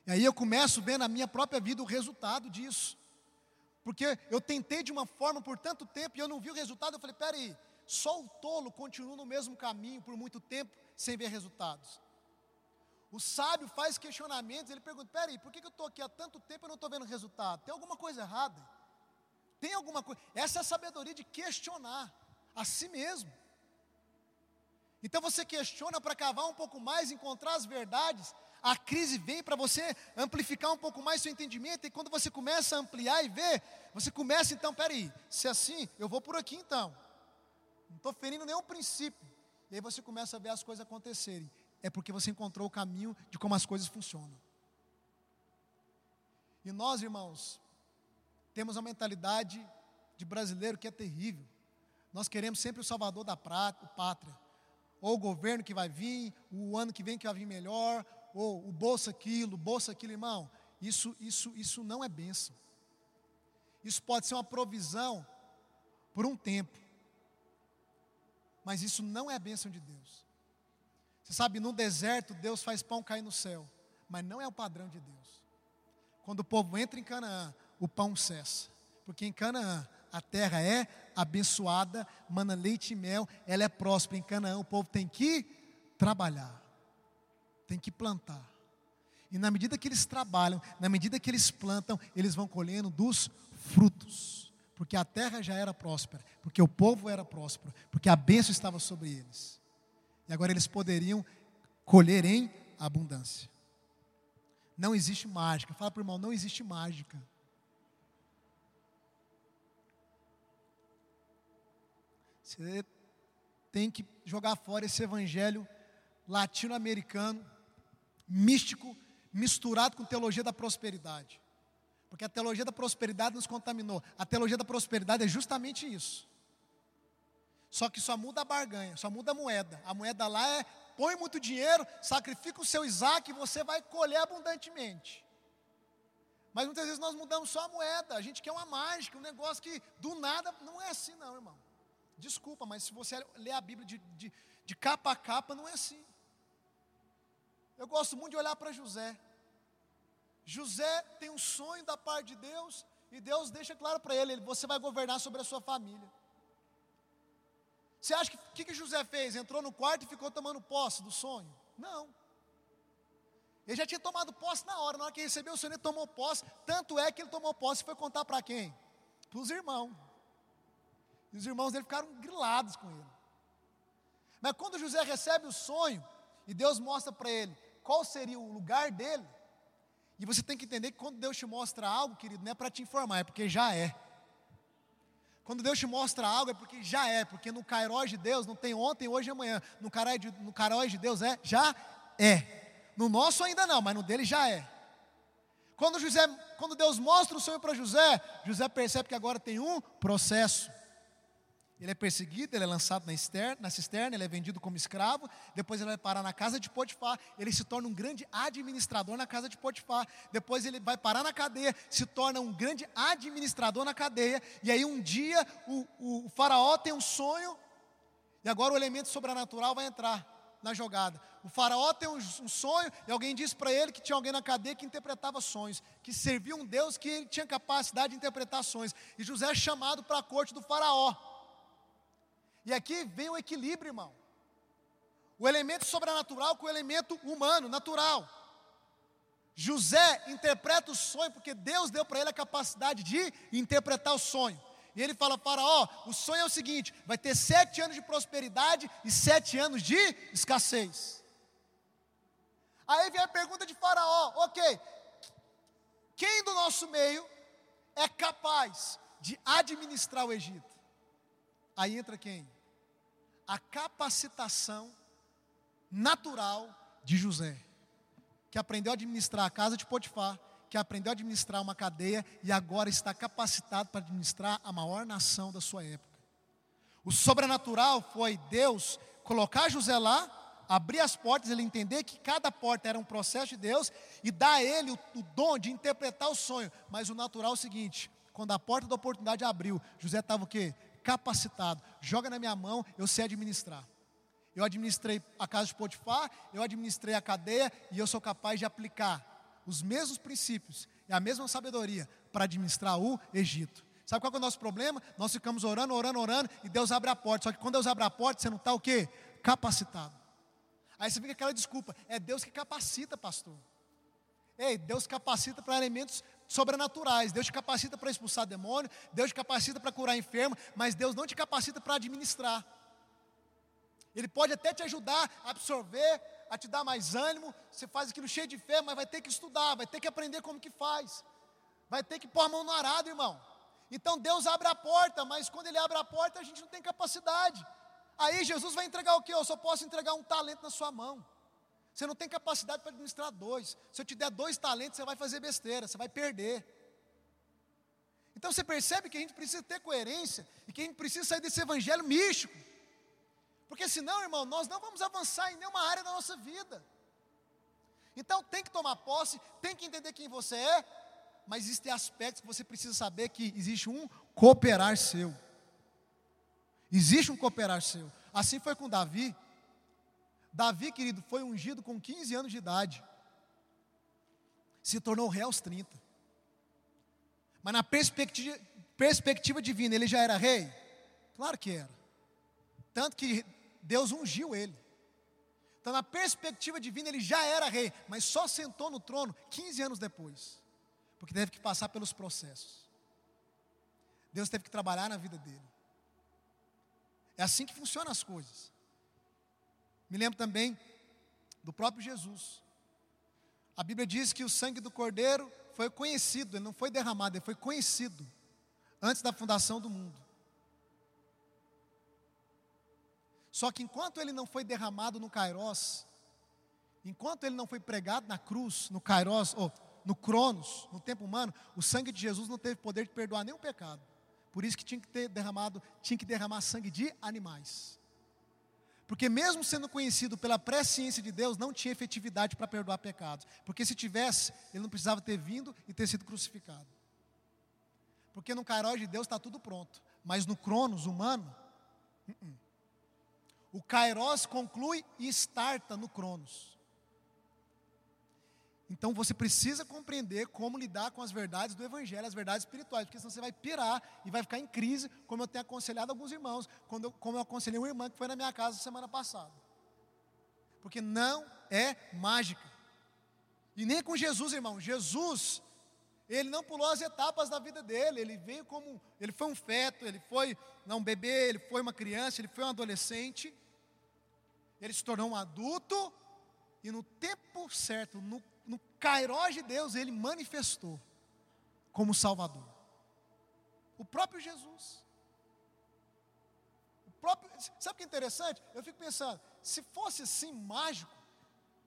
E aí eu começo vendo na minha própria vida o resultado disso. Porque eu tentei de uma forma por tanto tempo e eu não vi o resultado. Eu falei, peraí, só o tolo continua no mesmo caminho por muito tempo sem ver resultados. O sábio faz questionamentos, ele pergunta: peraí, por que eu estou aqui há tanto tempo e não estou vendo resultado? Tem alguma coisa errada? Tem alguma coisa. Essa é a sabedoria de questionar a si mesmo. Então você questiona para cavar um pouco mais, encontrar as verdades. A crise vem para você amplificar um pouco mais seu entendimento, e quando você começa a ampliar e ver, você começa então, peraí, se é assim, eu vou por aqui então. Não estou ferindo nenhum princípio. E aí você começa a ver as coisas acontecerem. É porque você encontrou o caminho de como as coisas funcionam. E nós, irmãos, temos uma mentalidade de brasileiro que é terrível. Nós queremos sempre o salvador da pátria ou o governo que vai vir, o ano que vem que vai vir melhor, ou o bolsa aquilo, bolsa aquilo, irmão. Isso, isso, isso não é bênção. Isso pode ser uma provisão por um tempo, mas isso não é bênção de Deus. Você sabe, no deserto Deus faz pão cair no céu, mas não é o padrão de Deus. Quando o povo entra em Canaã, o pão cessa, porque em Canaã a terra é abençoada, mana leite e mel, ela é próspera. Em Canaã o povo tem que trabalhar, tem que plantar. E na medida que eles trabalham, na medida que eles plantam, eles vão colhendo dos frutos. Porque a terra já era próspera, porque o povo era próspero, porque a bênção estava sobre eles. E agora eles poderiam colher em abundância. Não existe mágica. Fala para o irmão, não existe mágica. Você tem que jogar fora esse evangelho latino-americano, místico, misturado com teologia da prosperidade. Porque a teologia da prosperidade nos contaminou. A teologia da prosperidade é justamente isso. Só que só muda a barganha, só muda a moeda. A moeda lá é põe muito dinheiro, sacrifica o seu Isaac e você vai colher abundantemente. Mas muitas vezes nós mudamos só a moeda, a gente quer uma mágica, um negócio que do nada não é assim, não, irmão. Desculpa, mas se você ler a Bíblia de, de, de capa a capa, não é assim. Eu gosto muito de olhar para José. José tem um sonho da parte de Deus, e Deus deixa claro para ele: você vai governar sobre a sua família. Você acha que o que, que José fez? Entrou no quarto e ficou tomando posse do sonho? Não. Ele já tinha tomado posse na hora, na hora que recebeu o sonho, ele tomou posse. Tanto é que ele tomou posse e foi contar para quem? Para os irmãos. E os irmãos dele ficaram grilados com ele. Mas quando José recebe o sonho, e Deus mostra para ele qual seria o lugar dele, e você tem que entender que quando Deus te mostra algo, querido, não é para te informar, é porque já é. Quando Deus te mostra algo, é porque já é, porque no Cairós de Deus não tem ontem, hoje e amanhã. No Cairós de, no de Deus é, já é. No nosso ainda não, mas no dele já é. Quando, José, quando Deus mostra o sonho para José, José percebe que agora tem um processo. Ele é perseguido, ele é lançado na, externa, na cisterna, ele é vendido como escravo, depois ele vai parar na casa de Potifar, ele se torna um grande administrador na casa de Potifar, depois ele vai parar na cadeia, se torna um grande administrador na cadeia, e aí um dia o, o, o faraó tem um sonho, e agora o elemento sobrenatural vai entrar na jogada. O faraó tem um, um sonho, e alguém disse para ele que tinha alguém na cadeia que interpretava sonhos, que servia um Deus que tinha capacidade de interpretar sonhos, e José é chamado para a corte do faraó. E aqui vem o equilíbrio, irmão. O elemento sobrenatural com o elemento humano, natural. José interpreta o sonho porque Deus deu para ele a capacidade de interpretar o sonho. E ele fala: Faraó, o sonho é o seguinte: vai ter sete anos de prosperidade e sete anos de escassez. Aí vem a pergunta de Faraó: ok, quem do nosso meio é capaz de administrar o Egito? Aí entra quem? A capacitação natural de José, que aprendeu a administrar a casa de Potifar, que aprendeu a administrar uma cadeia e agora está capacitado para administrar a maior nação da sua época. O sobrenatural foi Deus colocar José lá, abrir as portas, ele entender que cada porta era um processo de Deus e dar a ele o, o dom de interpretar o sonho. Mas o natural é o seguinte: quando a porta da oportunidade abriu, José estava o quê? Capacitado. Joga na minha mão, eu sei administrar. Eu administrei a casa de Potifar, eu administrei a cadeia e eu sou capaz de aplicar os mesmos princípios e a mesma sabedoria para administrar o Egito. Sabe qual é o nosso problema? Nós ficamos orando, orando, orando e Deus abre a porta. Só que quando Deus abre a porta, você não está o quê? Capacitado. Aí você fica aquela desculpa, é Deus que capacita, pastor. Ei, Deus capacita para elementos sobrenaturais. Deus te capacita para expulsar demônio, Deus te capacita para curar enfermo, mas Deus não te capacita para administrar. Ele pode até te ajudar a absorver, a te dar mais ânimo. Você faz aquilo cheio de fé, mas vai ter que estudar, vai ter que aprender como que faz. Vai ter que pôr a mão no arado, irmão. Então Deus abre a porta, mas quando Ele abre a porta, a gente não tem capacidade. Aí Jesus vai entregar o que? Eu só posso entregar um talento na sua mão. Você não tem capacidade para administrar dois. Se eu te der dois talentos, você vai fazer besteira, você vai perder. Então você percebe que a gente precisa ter coerência e que a gente precisa sair desse evangelho místico. Porque senão, irmão, nós não vamos avançar em nenhuma área da nossa vida. Então tem que tomar posse, tem que entender quem você é, mas existem aspectos que você precisa saber que existe um cooperar seu. Existe um cooperar seu. Assim foi com Davi. Davi, querido, foi ungido com 15 anos de idade. Se tornou rei aos 30. Mas na perspectiva, perspectiva divina, ele já era rei? Claro que era. Tanto que Deus ungiu ele. Então, na perspectiva divina, ele já era rei, mas só sentou no trono 15 anos depois, porque teve que passar pelos processos. Deus teve que trabalhar na vida dele. É assim que funcionam as coisas. Me lembro também do próprio Jesus. A Bíblia diz que o sangue do Cordeiro foi conhecido, ele não foi derramado, ele foi conhecido antes da fundação do mundo. Só que enquanto ele não foi derramado no Kairos, enquanto ele não foi pregado na cruz, no Kairos, ou no Cronos, no tempo humano, o sangue de Jesus não teve poder de perdoar nenhum pecado. Por isso que tinha que ter derramado, tinha que derramar sangue de animais. Porque mesmo sendo conhecido pela presciência de Deus, não tinha efetividade para perdoar pecados. Porque se tivesse, ele não precisava ter vindo e ter sido crucificado. Porque no Kairos de Deus está tudo pronto. Mas no Cronos humano, uh -uh. o Kairos conclui e starta no Cronos. Então você precisa compreender como lidar com as verdades do Evangelho, as verdades espirituais, porque senão você vai pirar e vai ficar em crise, como eu tenho aconselhado alguns irmãos, quando eu, como eu aconselhei uma irmã que foi na minha casa semana passada. Porque não é mágica. E nem com Jesus, irmão. Jesus, ele não pulou as etapas da vida dele, ele veio como, ele foi um feto, ele foi não, um bebê, ele foi uma criança, ele foi um adolescente, ele se tornou um adulto, e no tempo certo, no no Cairós de Deus, ele manifestou como Salvador. O próprio Jesus. O próprio, sabe o que é interessante? Eu fico pensando, se fosse assim mágico,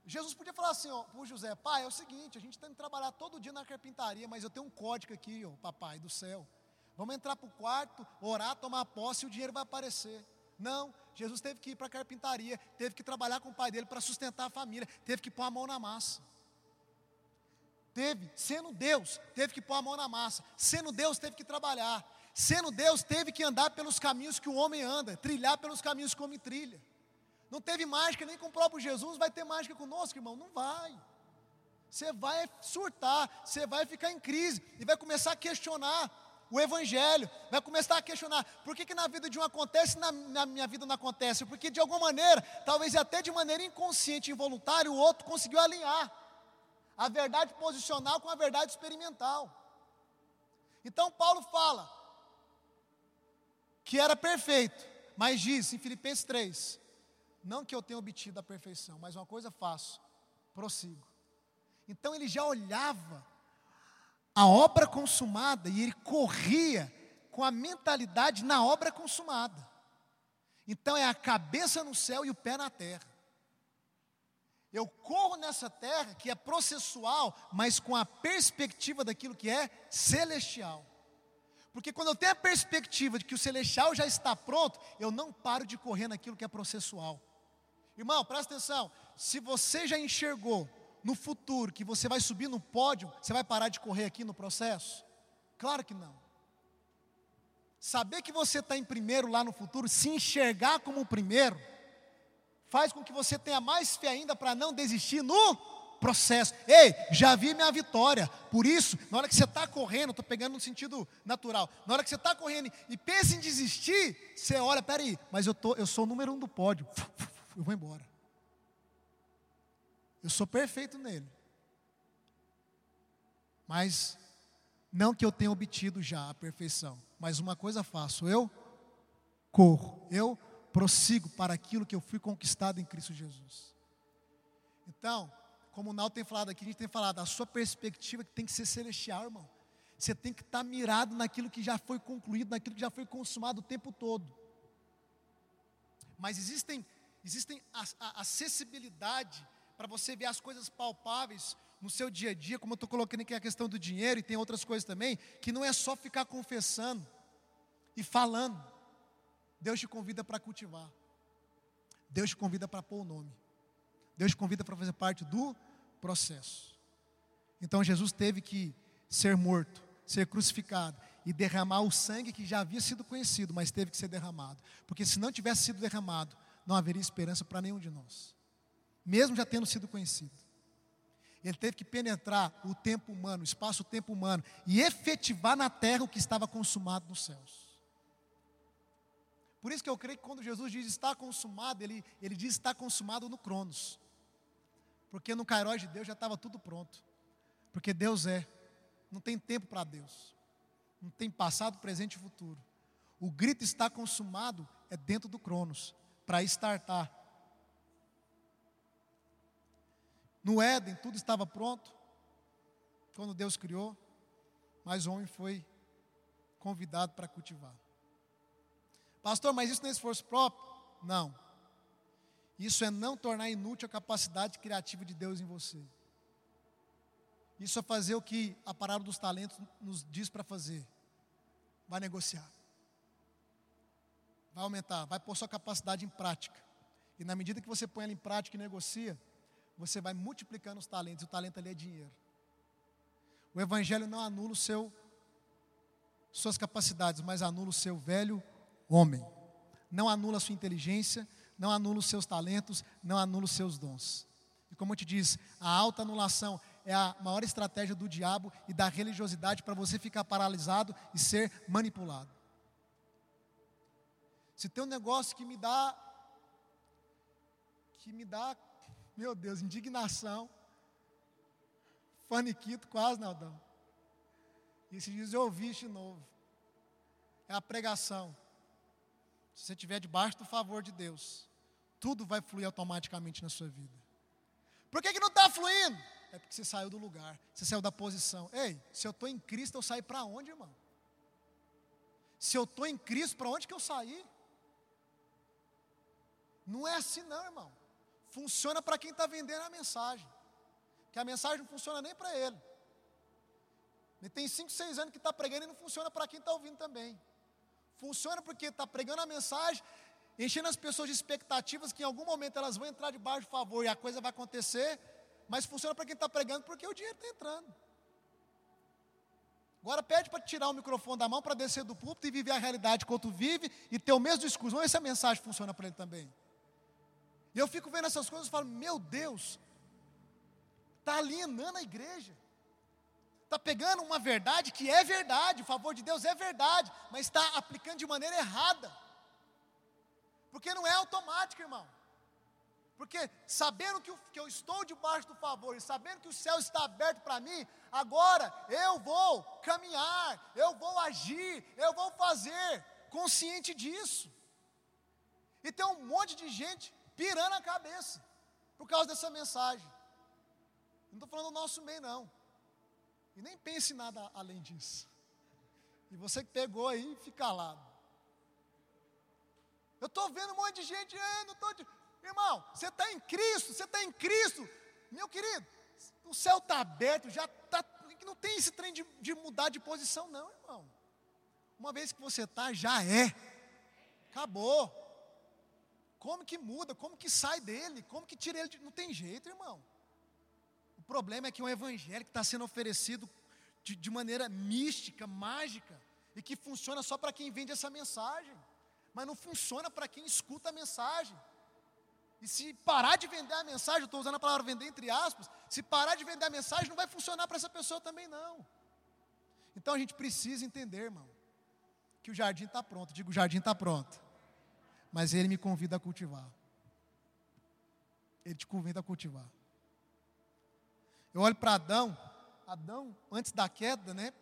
Jesus podia falar assim para o José, pai, é o seguinte, a gente está indo trabalhar todo dia na carpintaria, mas eu tenho um código aqui, ó, papai do céu. Vamos entrar para o quarto, orar, tomar posse e o dinheiro vai aparecer. Não, Jesus teve que ir para a carpintaria, teve que trabalhar com o pai dele para sustentar a família, teve que pôr a mão na massa. Teve, sendo Deus, teve que pôr a mão na massa. Sendo Deus, teve que trabalhar. Sendo Deus, teve que andar pelos caminhos que o homem anda, trilhar pelos caminhos que o homem trilha. Não teve mágica nem com o próprio Jesus, vai ter mágica conosco, irmão? Não vai. Você vai surtar, você vai ficar em crise e vai começar a questionar o Evangelho, vai começar a questionar por que, que na vida de um acontece e na, na minha vida não acontece? Porque de alguma maneira, talvez até de maneira inconsciente, involuntária, o outro conseguiu alinhar a verdade posicional com a verdade experimental. Então Paulo fala que era perfeito, mas diz em Filipenses 3: não que eu tenha obtido a perfeição, mas uma coisa faço, prossigo. Então ele já olhava a obra consumada e ele corria com a mentalidade na obra consumada. Então é a cabeça no céu e o pé na terra. Eu corro nessa terra que é processual, mas com a perspectiva daquilo que é celestial. Porque quando eu tenho a perspectiva de que o celestial já está pronto, eu não paro de correr naquilo que é processual. Irmão, presta atenção. Se você já enxergou no futuro que você vai subir no pódio, você vai parar de correr aqui no processo? Claro que não. Saber que você está em primeiro lá no futuro, se enxergar como o primeiro, faz com que você tenha mais fé ainda para não desistir no processo. Ei, já vi minha vitória. Por isso, na hora que você está correndo, estou pegando no sentido natural. Na hora que você está correndo e pensa em desistir, você olha, peraí, mas eu, tô, eu sou o número um do pódio. Eu vou embora. Eu sou perfeito nele. Mas Não que eu tenha obtido já a perfeição, mas uma coisa faço, eu corro, eu prossigo para aquilo que eu fui conquistado em Cristo Jesus. Então, como o Naldo tem falado aqui, a gente tem falado, a sua perspectiva tem que ser celestial, irmão. Você tem que estar mirado naquilo que já foi concluído, naquilo que já foi consumado o tempo todo. Mas existem, existem a, a acessibilidade para você ver as coisas palpáveis no seu dia a dia, como eu estou colocando aqui a questão do dinheiro e tem outras coisas também, que não é só ficar confessando e falando. Deus te convida para cultivar. Deus te convida para pôr o nome. Deus te convida para fazer parte do processo. Então Jesus teve que ser morto, ser crucificado e derramar o sangue que já havia sido conhecido, mas teve que ser derramado. Porque se não tivesse sido derramado, não haveria esperança para nenhum de nós, mesmo já tendo sido conhecido. Ele teve que penetrar o tempo humano, o espaço-tempo humano, e efetivar na terra o que estava consumado nos céus. Por isso que eu creio que quando Jesus diz está consumado, ele, ele diz está consumado no Cronos. Porque no Cairós de Deus já estava tudo pronto. Porque Deus é. Não tem tempo para Deus. Não tem passado, presente e futuro. O grito está consumado é dentro do Cronos, para estartar. No Éden, tudo estava pronto, quando Deus criou, mas o homem foi convidado para cultivar. Pastor, mas isso não é esforço próprio? Não. Isso é não tornar inútil a capacidade criativa de Deus em você. Isso é fazer o que a parábola dos talentos nos diz para fazer. Vai negociar. Vai aumentar, vai pôr sua capacidade em prática. E na medida que você põe ela em prática e negocia, você vai multiplicando os talentos. O talento ali é dinheiro. O evangelho não anula o seu suas capacidades, mas anula o seu velho homem. Não anula a sua inteligência, não anula os seus talentos, não anula os seus dons. E como eu te disse, a alta anulação é a maior estratégia do diabo e da religiosidade para você ficar paralisado e ser manipulado. Se tem um negócio que me dá, que me dá, meu Deus, indignação, faniquito quase, Naldão. E esses dias eu ouvi de novo. É a pregação. Se você estiver debaixo do favor de Deus, tudo vai fluir automaticamente na sua vida. Por que, que não está fluindo? É porque você saiu do lugar, você saiu da posição. Ei, se eu estou em Cristo, eu saio para onde, irmão? Se eu estou em Cristo, para onde que eu saí? Não é assim, não, irmão. Funciona para quem está vendendo a mensagem. Que a mensagem não funciona nem para ele. Ele tem 5, 6 anos que está pregando e não funciona para quem está ouvindo também. Funciona porque está pregando a mensagem, enchendo as pessoas de expectativas que em algum momento elas vão entrar debaixo do favor e a coisa vai acontecer, mas funciona para quem está pregando porque o dinheiro está entrando. Agora pede para tirar o microfone da mão para descer do púlpito e viver a realidade tu vive e ter o mesmo discurso. Vamos ver se a mensagem funciona para ele também. E eu fico vendo essas coisas e falo, meu Deus, está alienando a igreja. Está pegando uma verdade que é verdade, o favor de Deus é verdade, mas está aplicando de maneira errada. Porque não é automático, irmão. Porque sabendo que, eu estou debaixo do favor sabendo que o céu está aberto para mim, agora eu vou caminhar, eu vou agir, eu vou fazer, consciente disso. E tem um monte de gente pirando a cabeça por causa dessa mensagem. Não estou falando do nosso meio, não. E nem pense em nada além disso. E você que pegou aí, fica calado. Eu estou vendo um monte de gente, é, não estou. Irmão, você está em Cristo, você está em Cristo. Meu querido, o céu está aberto, já está. Não tem esse trem de, de mudar de posição, não, irmão. Uma vez que você está, já é. Acabou. Como que muda? Como que sai dele? Como que tira ele? De... Não tem jeito, irmão problema é que é um evangelho que está sendo oferecido de, de maneira mística, mágica, e que funciona só para quem vende essa mensagem, mas não funciona para quem escuta a mensagem. E se parar de vender a mensagem, eu estou usando a palavra vender entre aspas, se parar de vender a mensagem, não vai funcionar para essa pessoa também não. Então a gente precisa entender, irmão, que o jardim está pronto. Digo, o jardim está pronto. Mas ele me convida a cultivar. Ele te convida a cultivar. Eu olho para Adão, Adão, antes da queda, né?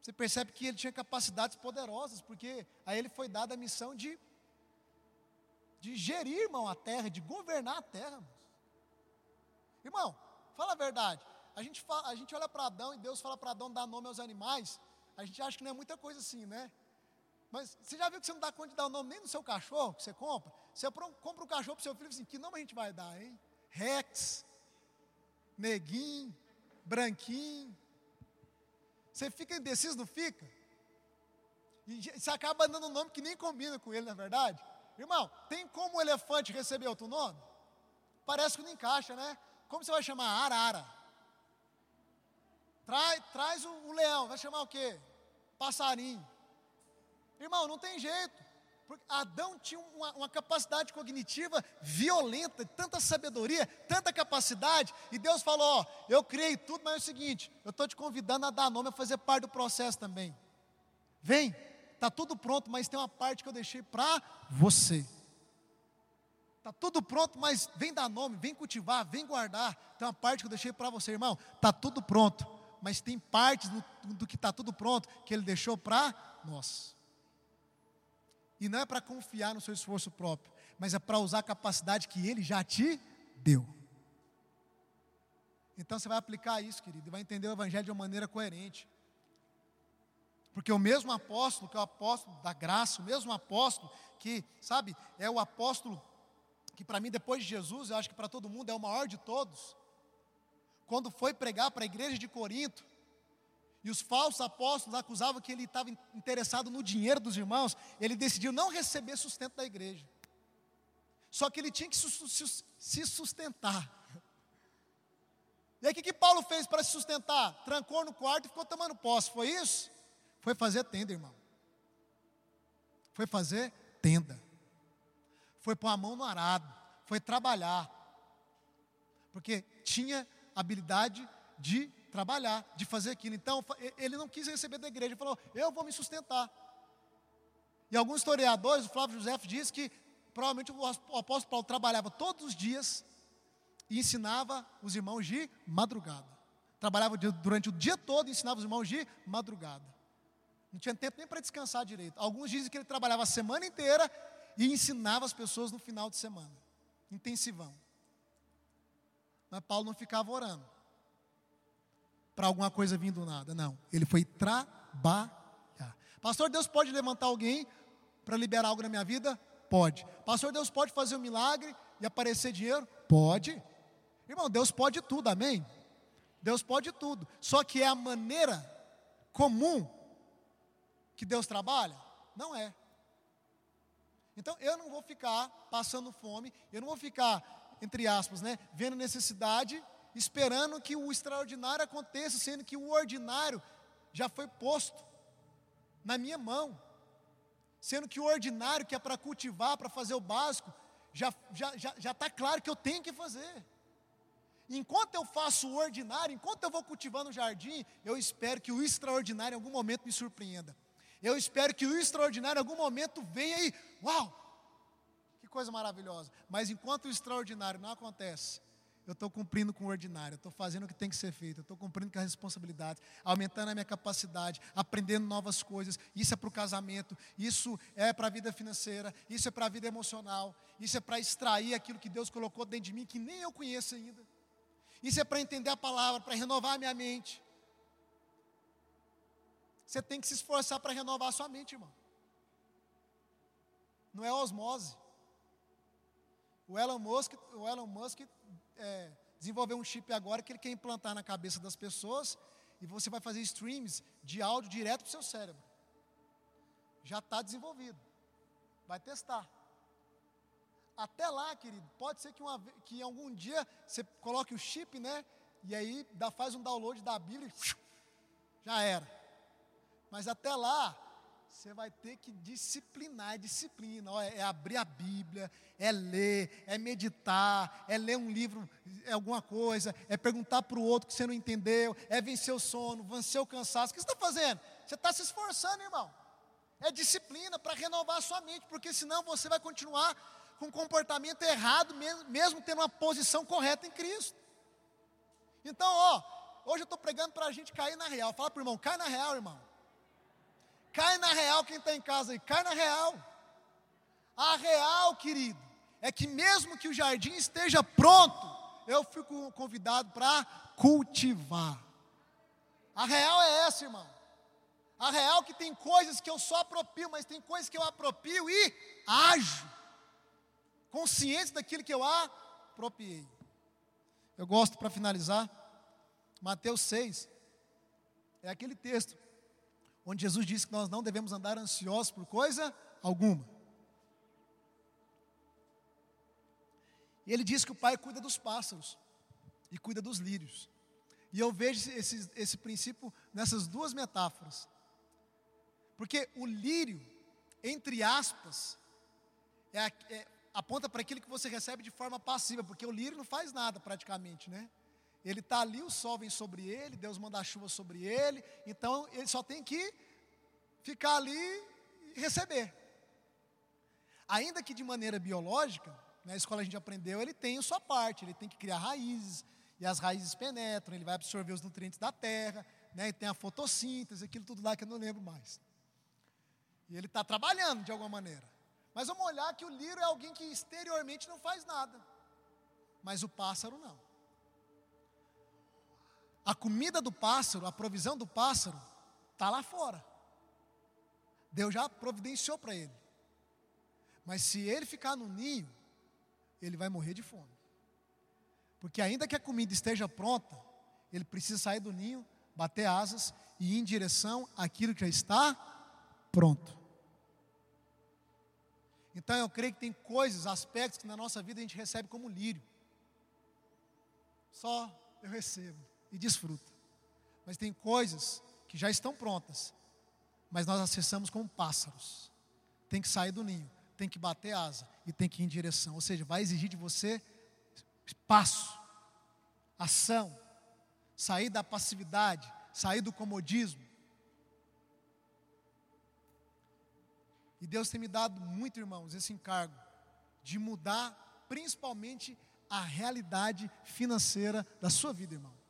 Você percebe que ele tinha capacidades poderosas, porque a ele foi dada a missão de, de gerir, irmão, a terra, de governar a terra. Irmão, fala a verdade. A gente, fala, a gente olha para Adão e Deus fala para Adão dar nome aos animais. A gente acha que não é muita coisa assim, né? Mas você já viu que você não dá conta de dar o nome nem no seu cachorro que você compra? Você compra um cachorro para o seu filho e assim, que nome a gente vai dar, hein? Rex, Neguinho, Branquinho. Você fica indeciso, não fica? E você acaba dando um nome que nem combina com ele, na é verdade? Irmão, tem como o elefante receber outro nome? Parece que não encaixa, né? Como você vai chamar? Arara. Traz, traz o, o leão, vai chamar o quê? Passarinho. Irmão, não tem jeito. Porque Adão tinha uma, uma, capacidade cognitiva violenta, tanta sabedoria, tanta capacidade, e Deus falou: Ó, eu criei tudo, mas é o seguinte, eu estou te convidando a dar nome, a fazer parte do processo também. Vem, está tudo pronto, mas tem uma parte que eu deixei para você. Está tudo pronto, mas vem dar nome, vem cultivar, vem guardar. Tem uma parte que eu deixei para você, irmão. Está tudo pronto, mas tem partes do, do que está tudo pronto que ele deixou para nós. E não é para confiar no seu esforço próprio, mas é para usar a capacidade que Ele já te deu. Então você vai aplicar isso, querido, e vai entender o Evangelho de uma maneira coerente. Porque o mesmo apóstolo, que é o apóstolo da graça, o mesmo apóstolo que, sabe, é o apóstolo que para mim, depois de Jesus, eu acho que para todo mundo é o maior de todos. Quando foi pregar para a igreja de Corinto, e os falsos apóstolos acusavam que ele estava interessado no dinheiro dos irmãos, ele decidiu não receber sustento da igreja. Só que ele tinha que se sustentar. E aí o que, que Paulo fez para se sustentar? Trancou no quarto e ficou tomando posse. Foi isso? Foi fazer tenda, irmão. Foi fazer tenda. Foi pôr a mão no arado. Foi trabalhar. Porque tinha habilidade de trabalhar, de fazer aquilo. Então, ele não quis receber da igreja, ele falou: Eu vou me sustentar. E alguns historiadores, o Flávio José diz que provavelmente o apóstolo Paulo trabalhava todos os dias e ensinava os irmãos de madrugada. Trabalhava durante o dia todo e ensinava os irmãos de madrugada. Não tinha tempo nem para descansar direito. Alguns dizem que ele trabalhava a semana inteira e ensinava as pessoas no final de semana. Intensivão. Mas Paulo não ficava orando para alguma coisa vindo do nada. Não, ele foi trabalhar. Pastor, Deus pode levantar alguém para liberar algo na minha vida? Pode. Pastor, Deus pode fazer um milagre e aparecer dinheiro? Pode. Irmão, Deus pode tudo, amém? Deus pode tudo. Só que é a maneira comum que Deus trabalha? Não é. Então eu não vou ficar passando fome, eu não vou ficar, entre aspas, né, vendo necessidade esperando que o extraordinário aconteça, sendo que o ordinário já foi posto na minha mão. Sendo que o ordinário, que é para cultivar, para fazer o básico, já está já, já, já tá claro que eu tenho que fazer. Enquanto eu faço o ordinário, enquanto eu vou cultivando o jardim, eu espero que o extraordinário em algum momento me surpreenda. Eu espero que o extraordinário em algum momento venha e, uau, que coisa maravilhosa. Mas enquanto o extraordinário não acontece, eu estou cumprindo com o ordinário, estou fazendo o que tem que ser feito, estou cumprindo com as responsabilidades, aumentando a minha capacidade, aprendendo novas coisas. Isso é para o casamento, isso é para a vida financeira, isso é para a vida emocional, isso é para extrair aquilo que Deus colocou dentro de mim que nem eu conheço ainda. Isso é para entender a palavra, para renovar a minha mente. Você tem que se esforçar para renovar a sua mente, irmão. Não é osmose. O Elon Musk, o Elon Musk é, desenvolver um chip agora que ele quer implantar na cabeça das pessoas e você vai fazer streams de áudio direto para o seu cérebro. Já está desenvolvido. Vai testar. Até lá, querido, pode ser que, uma, que algum dia você coloque o chip, né? E aí dá, faz um download da Bíblia e [LAUGHS] já era. Mas até lá, você vai ter que disciplinar, é disciplina, ó, é abrir a Bíblia, é ler, é meditar, é ler um livro, é alguma coisa, é perguntar para o outro que você não entendeu, é vencer o sono, vencer o cansaço. O que você está fazendo? Você está se esforçando, irmão. É disciplina para renovar a sua mente, porque senão você vai continuar com um comportamento errado, mesmo, mesmo tendo uma posição correta em Cristo. Então, ó, hoje eu estou pregando para a gente cair na real. Fala para o irmão, cai na real, irmão. Cai na real quem está em casa aí, cai na real. A real, querido, é que mesmo que o jardim esteja pronto, eu fico convidado para cultivar. A real é essa, irmão. A real que tem coisas que eu só apropio, mas tem coisas que eu apropio e ajo. Consciente daquilo que eu apropriei. Eu gosto, para finalizar, Mateus 6. É aquele texto onde Jesus disse que nós não devemos andar ansiosos por coisa alguma. E ele diz que o Pai cuida dos pássaros e cuida dos lírios. E eu vejo esse, esse princípio nessas duas metáforas. Porque o lírio, entre aspas, é, é, aponta para aquilo que você recebe de forma passiva, porque o lírio não faz nada praticamente, né? Ele está ali, o sol vem sobre ele, Deus manda a chuva sobre ele, então ele só tem que ficar ali e receber. Ainda que de maneira biológica, na escola a gente aprendeu, ele tem a sua parte, ele tem que criar raízes, e as raízes penetram, ele vai absorver os nutrientes da terra, né, e tem a fotossíntese, aquilo tudo lá que eu não lembro mais. E ele está trabalhando de alguma maneira. Mas vamos olhar que o lírio é alguém que exteriormente não faz nada, mas o pássaro não. A comida do pássaro, a provisão do pássaro, está lá fora. Deus já providenciou para ele. Mas se ele ficar no ninho, ele vai morrer de fome. Porque ainda que a comida esteja pronta, ele precisa sair do ninho, bater asas e ir em direção àquilo que já está pronto. Então eu creio que tem coisas, aspectos que na nossa vida a gente recebe como lírio. Só eu recebo e desfruto. Mas tem coisas que já estão prontas, mas nós acessamos como pássaros. Tem que sair do ninho, tem que bater asa e tem que ir em direção. Ou seja, vai exigir de você passo, ação, sair da passividade, sair do comodismo. E Deus tem me dado muito, irmãos, esse encargo de mudar principalmente a realidade financeira da sua vida, irmão.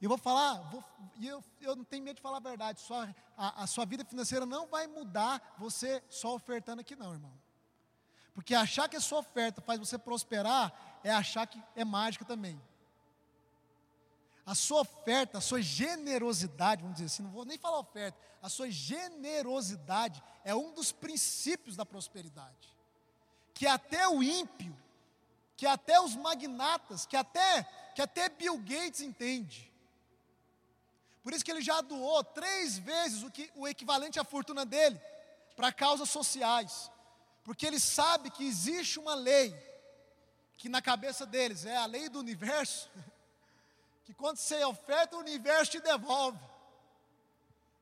E vou falar, vou, eu, eu não tenho medo de falar a verdade, sua, a, a sua vida financeira não vai mudar você só ofertando aqui, não, irmão. Porque achar que a sua oferta faz você prosperar é achar que é mágica também. A sua oferta, a sua generosidade, vamos dizer assim, não vou nem falar oferta, a sua generosidade é um dos princípios da prosperidade. Que até o ímpio, que até os magnatas, que até, que até Bill Gates entende. Por isso que ele já doou três vezes o, que, o equivalente à fortuna dele para causas sociais. Porque ele sabe que existe uma lei, que na cabeça deles é a lei do universo, [LAUGHS] que quando você oferta, o universo te devolve.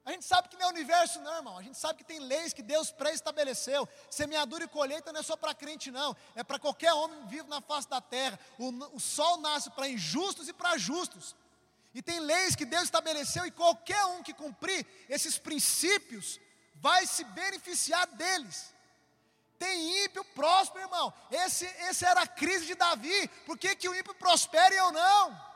A gente sabe que não é universo, não, irmão. A gente sabe que tem leis que Deus pré-estabeleceu. Semeadura e colheita não é só para crente, não. É para qualquer homem vivo na face da terra. O, o sol nasce para injustos e para justos. E tem leis que Deus estabeleceu e qualquer um que cumprir esses princípios vai se beneficiar deles. Tem ímpio próspero, irmão. Esse, esse era a crise de Davi. Por que, que o ímpio prospera e eu não?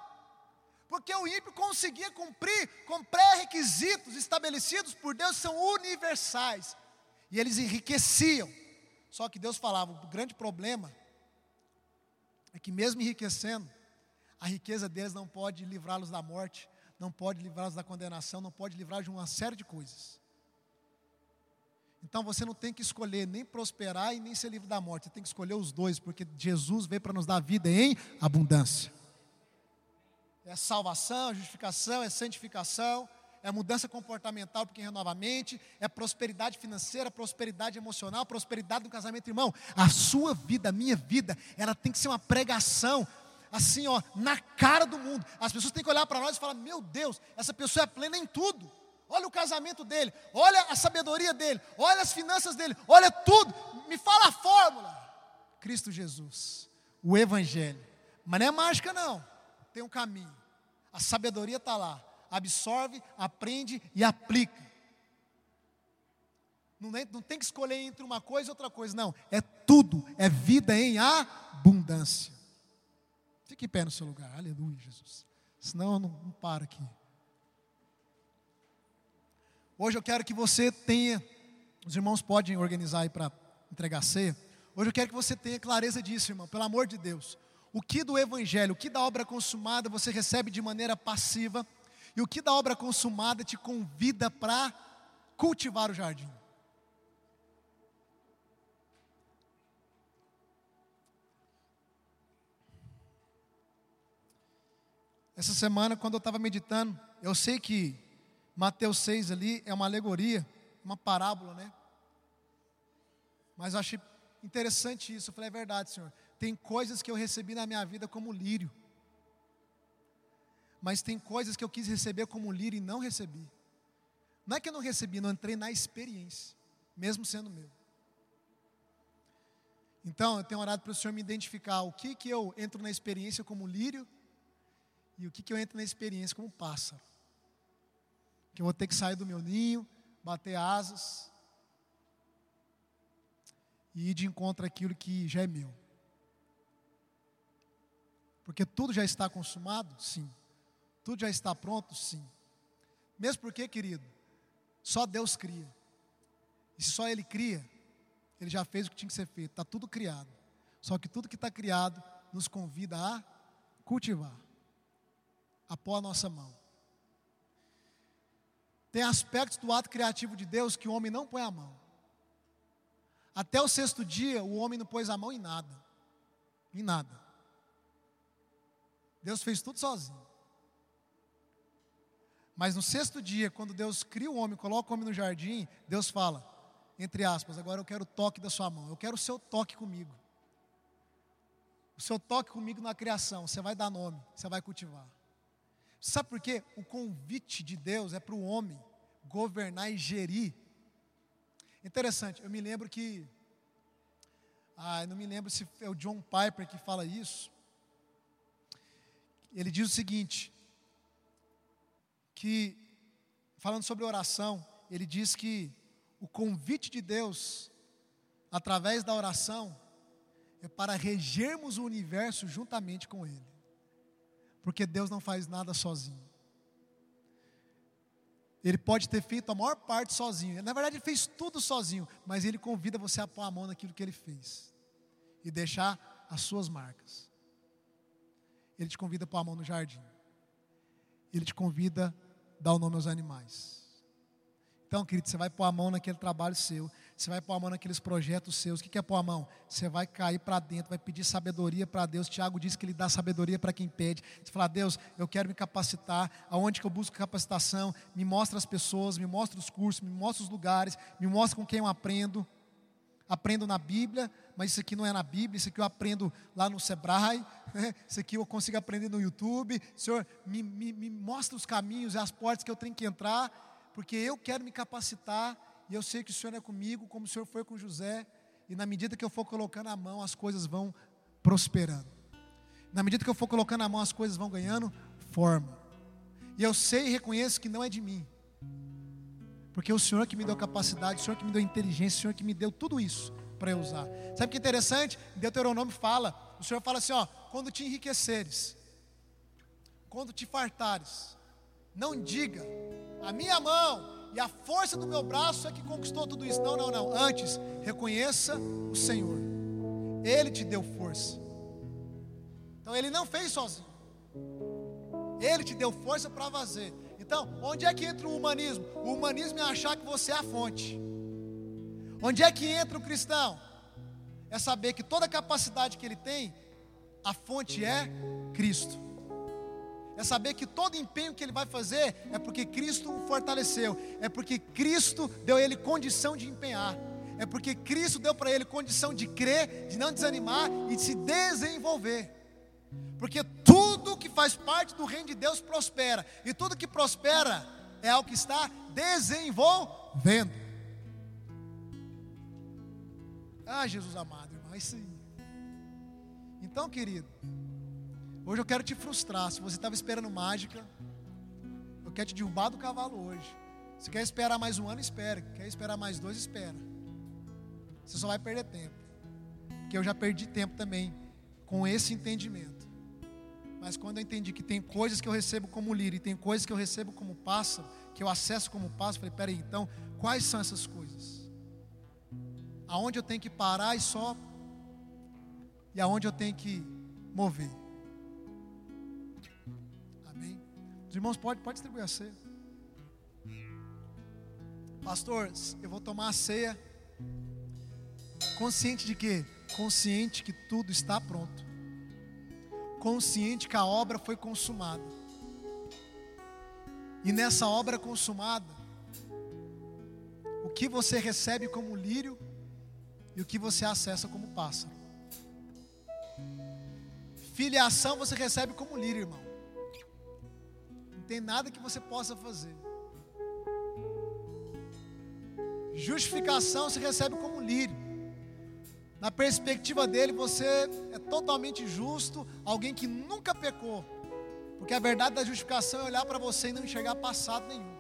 Porque o ímpio conseguia cumprir com pré-requisitos estabelecidos por Deus, são universais. E eles enriqueciam. Só que Deus falava: o grande problema é que, mesmo enriquecendo, a riqueza deles não pode livrá-los da morte, não pode livrá-los da condenação, não pode livrar de uma série de coisas. Então você não tem que escolher nem prosperar e nem ser livre da morte, você tem que escolher os dois, porque Jesus veio para nos dar vida em abundância. É salvação, é justificação, é santificação, é mudança comportamental, porque renova a mente, é prosperidade financeira, prosperidade emocional, prosperidade do casamento, irmão. A sua vida, a minha vida, ela tem que ser uma pregação assim, ó, na cara do mundo. As pessoas têm que olhar para nós e falar: Meu Deus, essa pessoa é plena em tudo. Olha o casamento dele, olha a sabedoria dele, olha as finanças dele, olha tudo. Me fala a fórmula. Cristo Jesus, o Evangelho. Mas não é mágica, não. Tem um caminho. A sabedoria está lá. Absorve, aprende e aplica. Não, é, não tem que escolher entre uma coisa e outra coisa, não. É tudo. É vida em abundância. Fique em pé no seu lugar. Aleluia, Jesus. Senão eu não, não paro aqui. Hoje eu quero que você tenha, os irmãos podem organizar aí para entregar ceia. Hoje eu quero que você tenha clareza disso, irmão, pelo amor de Deus. O que do evangelho, o que da obra consumada você recebe de maneira passiva, e o que da obra consumada te convida para cultivar o jardim. Essa semana, quando eu estava meditando, eu sei que Mateus 6 ali é uma alegoria, uma parábola, né? Mas eu achei interessante isso. Eu falei, é verdade, Senhor. Tem coisas que eu recebi na minha vida como lírio. Mas tem coisas que eu quis receber como lírio e não recebi. Não é que eu não recebi, não entrei na experiência, mesmo sendo meu. Então, eu tenho orado para o Senhor me identificar o que, que eu entro na experiência como lírio e o que, que eu entro na experiência como pássaro? Que eu vou ter que sair do meu ninho, bater asas e ir de encontro àquilo que já é meu. Porque tudo já está consumado? Sim. Tudo já está pronto? Sim. Mesmo porque, querido, só Deus cria. E se só Ele cria, Ele já fez o que tinha que ser feito. Está tudo criado. Só que tudo que está criado nos convida a cultivar a pôr a nossa mão. Tem aspectos do ato criativo de Deus que o homem não põe a mão. Até o sexto dia, o homem não pôs a mão em nada. Em nada. Deus fez tudo sozinho. Mas no sexto dia, quando Deus cria o homem, coloca o homem no jardim, Deus fala, entre aspas, agora eu quero o toque da sua mão, eu quero o seu toque comigo. O seu toque comigo na criação, você vai dar nome, você vai cultivar. Sabe por quê? O convite de Deus é para o homem governar e gerir. Interessante, eu me lembro que. Ah, não me lembro se é o John Piper que fala isso. Ele diz o seguinte: que, falando sobre oração, ele diz que o convite de Deus, através da oração, é para regermos o universo juntamente com Ele. Porque Deus não faz nada sozinho. Ele pode ter feito a maior parte sozinho. Na verdade, ele fez tudo sozinho. Mas ele convida você a pôr a mão naquilo que ele fez. E deixar as suas marcas. Ele te convida a pôr a mão no jardim. Ele te convida a dar o nome aos animais. Então, querido, você vai pôr a mão naquele trabalho seu, você vai pôr a mão naqueles projetos seus. O que é pôr a mão? Você vai cair para dentro, vai pedir sabedoria para Deus. Tiago diz que ele dá sabedoria para quem pede. Você fala, Deus, eu quero me capacitar. Aonde que eu busco capacitação? Me mostra as pessoas, me mostra os cursos, me mostra os lugares, me mostra com quem eu aprendo. Aprendo na Bíblia, mas isso aqui não é na Bíblia, isso aqui eu aprendo lá no Sebrae, [LAUGHS] isso aqui eu consigo aprender no YouTube. Senhor, me, me, me mostra os caminhos e as portas que eu tenho que entrar porque eu quero me capacitar e eu sei que o Senhor é comigo, como o Senhor foi com José, e na medida que eu for colocando a mão, as coisas vão prosperando. Na medida que eu for colocando a mão, as coisas vão ganhando forma. E eu sei e reconheço que não é de mim. Porque o Senhor que me deu capacidade, o Senhor que me deu inteligência, o Senhor que me deu tudo isso para eu usar. Sabe o que é interessante? Deuteronômio fala, o Senhor fala assim, ó, quando te enriqueceres, quando te fartares, não diga, a minha mão e a força do meu braço é que conquistou tudo isso. Não, não, não. Antes, reconheça o Senhor. Ele te deu força. Então, ele não fez sozinho. Ele te deu força para fazer. Então, onde é que entra o humanismo? O humanismo é achar que você é a fonte. Onde é que entra o cristão? É saber que toda capacidade que ele tem, a fonte é Cristo é saber que todo empenho que ele vai fazer é porque Cristo o fortaleceu, é porque Cristo deu a ele condição de empenhar, é porque Cristo deu para ele condição de crer, de não desanimar e de se desenvolver. Porque tudo que faz parte do reino de Deus prospera, e tudo que prospera é algo que está desenvolvendo. Ah, Jesus amado, irmão, é isso aí. Então, querido, Hoje eu quero te frustrar. Se você estava esperando mágica, eu quero te derrubar do cavalo hoje. Se quer esperar mais um ano, espera. Quer esperar mais dois, espera. Você só vai perder tempo. Porque eu já perdi tempo também com esse entendimento. Mas quando eu entendi que tem coisas que eu recebo como lírio e tem coisas que eu recebo como pássaro, que eu acesso como passo. Falei, peraí, então, quais são essas coisas? Aonde eu tenho que parar e só, e aonde eu tenho que mover. Os irmãos, pode, pode distribuir a ceia. Pastor, eu vou tomar a ceia. Consciente de quê? Consciente que tudo está pronto. Consciente que a obra foi consumada. E nessa obra consumada, o que você recebe como lírio e o que você acessa como pássaro. Filiação você recebe como lírio, irmão. Tem nada que você possa fazer. Justificação se recebe como lírio. Na perspectiva dele, você é totalmente justo, alguém que nunca pecou. Porque a verdade da justificação é olhar para você e não enxergar passado nenhum.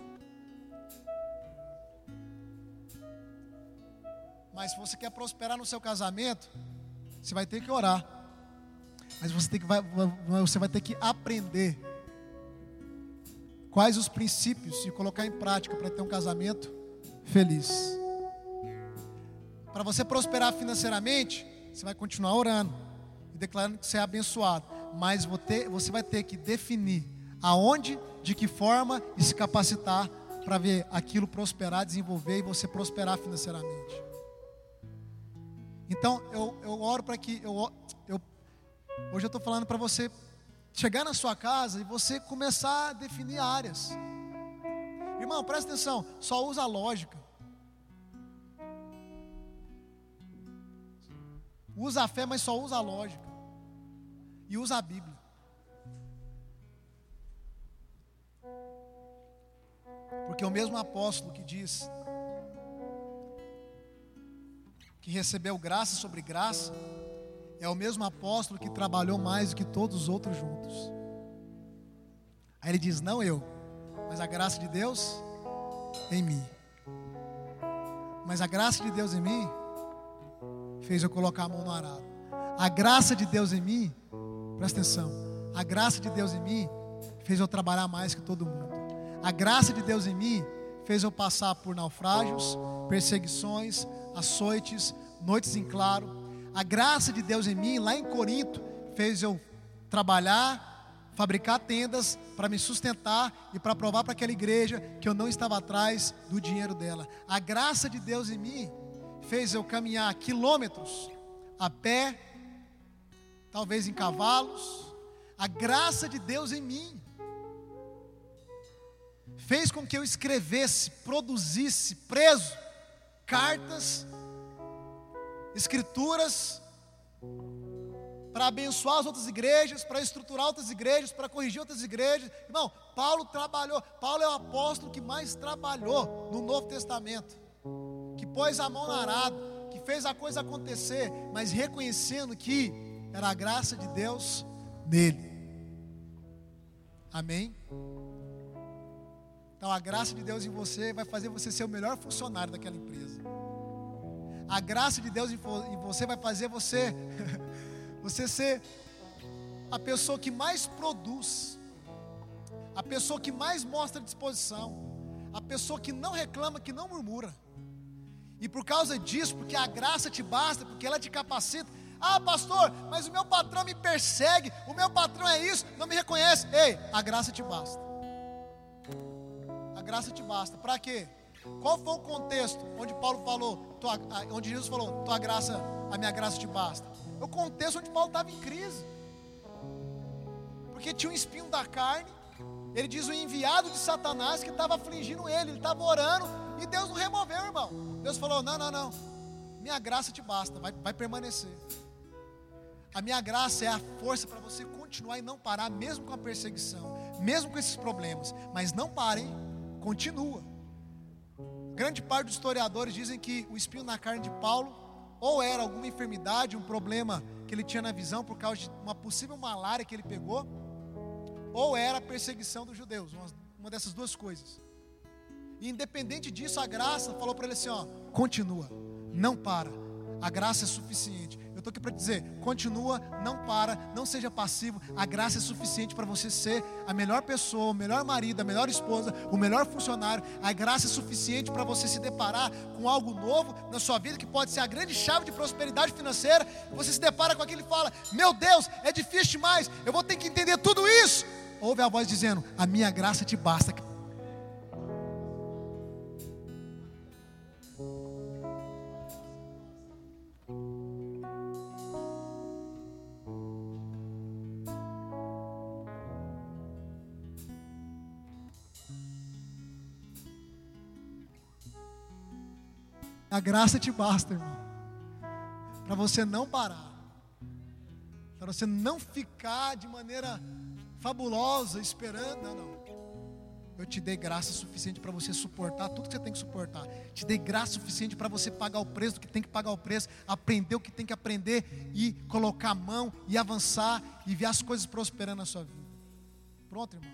Mas se você quer prosperar no seu casamento, você vai ter que orar. Mas você, tem que, vai, você vai ter que aprender quais os princípios e colocar em prática para ter um casamento feliz. Para você prosperar financeiramente, você vai continuar orando e declarando que você é abençoado. Mas você vai ter que definir aonde, de que forma e se capacitar para ver aquilo prosperar, desenvolver e você prosperar financeiramente. Então eu, eu oro para que eu, eu hoje eu estou falando para você chegar na sua casa e você começar a definir áreas. Irmão, presta atenção, só usa a lógica. Usa a fé, mas só usa a lógica. E usa a Bíblia. Porque o mesmo apóstolo que diz que recebeu graça sobre graça, é o mesmo apóstolo que trabalhou mais do que todos os outros juntos. Aí ele diz: Não eu, mas a graça de Deus em mim. Mas a graça de Deus em mim fez eu colocar a mão no arado. A graça de Deus em mim, presta atenção, a graça de Deus em mim fez eu trabalhar mais que todo mundo. A graça de Deus em mim fez eu passar por naufrágios, perseguições, açoites, noites em claro. A graça de Deus em mim, lá em Corinto, fez eu trabalhar, fabricar tendas para me sustentar e para provar para aquela igreja que eu não estava atrás do dinheiro dela. A graça de Deus em mim fez eu caminhar quilômetros a pé, talvez em cavalos. A graça de Deus em mim fez com que eu escrevesse, produzisse, preso, cartas, escrituras para abençoar as outras igrejas, para estruturar outras igrejas, para corrigir outras igrejas. Irmão, Paulo trabalhou, Paulo é o apóstolo que mais trabalhou no Novo Testamento, que pôs a mão na arado, que fez a coisa acontecer, mas reconhecendo que era a graça de Deus nele. Amém? Então a graça de Deus em você vai fazer você ser o melhor funcionário daquela empresa. A graça de Deus em você vai fazer você [LAUGHS] Você ser a pessoa que mais produz, a pessoa que mais mostra disposição, a pessoa que não reclama, que não murmura. E por causa disso, porque a graça te basta, porque ela te capacita. Ah, pastor, mas o meu patrão me persegue, o meu patrão é isso, não me reconhece. Ei, a graça te basta. A graça te basta. Para quê? Qual foi o contexto onde Paulo falou, tua, onde Jesus falou, tua graça, a minha graça te basta? É o contexto onde Paulo estava em crise. Porque tinha um espinho da carne. Ele diz o enviado de Satanás que estava afligindo ele. Ele estava orando e Deus não removeu, irmão. Deus falou: Não, não, não. Minha graça te basta, vai, vai permanecer. A minha graça é a força para você continuar e não parar, mesmo com a perseguição, mesmo com esses problemas. Mas não parem, continua. Grande parte dos historiadores dizem que o espinho na carne de Paulo ou era alguma enfermidade, um problema que ele tinha na visão por causa de uma possível malária que ele pegou, ou era a perseguição dos judeus, uma, dessas duas coisas. E independente disso, a graça falou para ele assim: ó, continua, não para, a graça é suficiente. Eu estou aqui para dizer: continua, não para, não seja passivo. A graça é suficiente para você ser a melhor pessoa, o melhor marido, a melhor esposa, o melhor funcionário. A graça é suficiente para você se deparar com algo novo na sua vida que pode ser a grande chave de prosperidade financeira. Você se depara com aquilo e fala: Meu Deus, é difícil demais, eu vou ter que entender tudo isso. Ouve a voz dizendo: A minha graça te basta. A graça te basta, irmão. Para você não parar. Para você não ficar de maneira fabulosa esperando. Não, não. Eu te dei graça suficiente para você suportar tudo que você tem que suportar. Te dei graça suficiente para você pagar o preço do que tem que pagar o preço, aprender o que tem que aprender e colocar a mão e avançar e ver as coisas prosperando na sua vida. Pronto, irmão.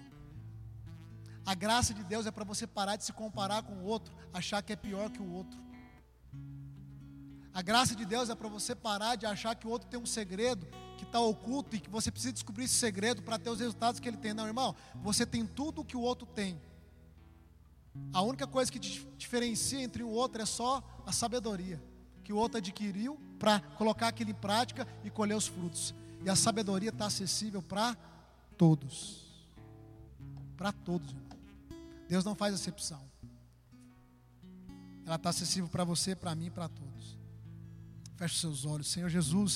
A graça de Deus é para você parar de se comparar com o outro, achar que é pior que o outro. A graça de Deus é para você parar de achar que o outro tem um segredo que está oculto e que você precisa descobrir esse segredo para ter os resultados que ele tem. Não, irmão, você tem tudo o que o outro tem. A única coisa que te diferencia entre o outro é só a sabedoria que o outro adquiriu para colocar aquilo em prática e colher os frutos. E a sabedoria está acessível para todos. Para todos. Irmão. Deus não faz acepção. Ela está acessível para você, para mim, para todos. Feche seus olhos, Senhor Jesus.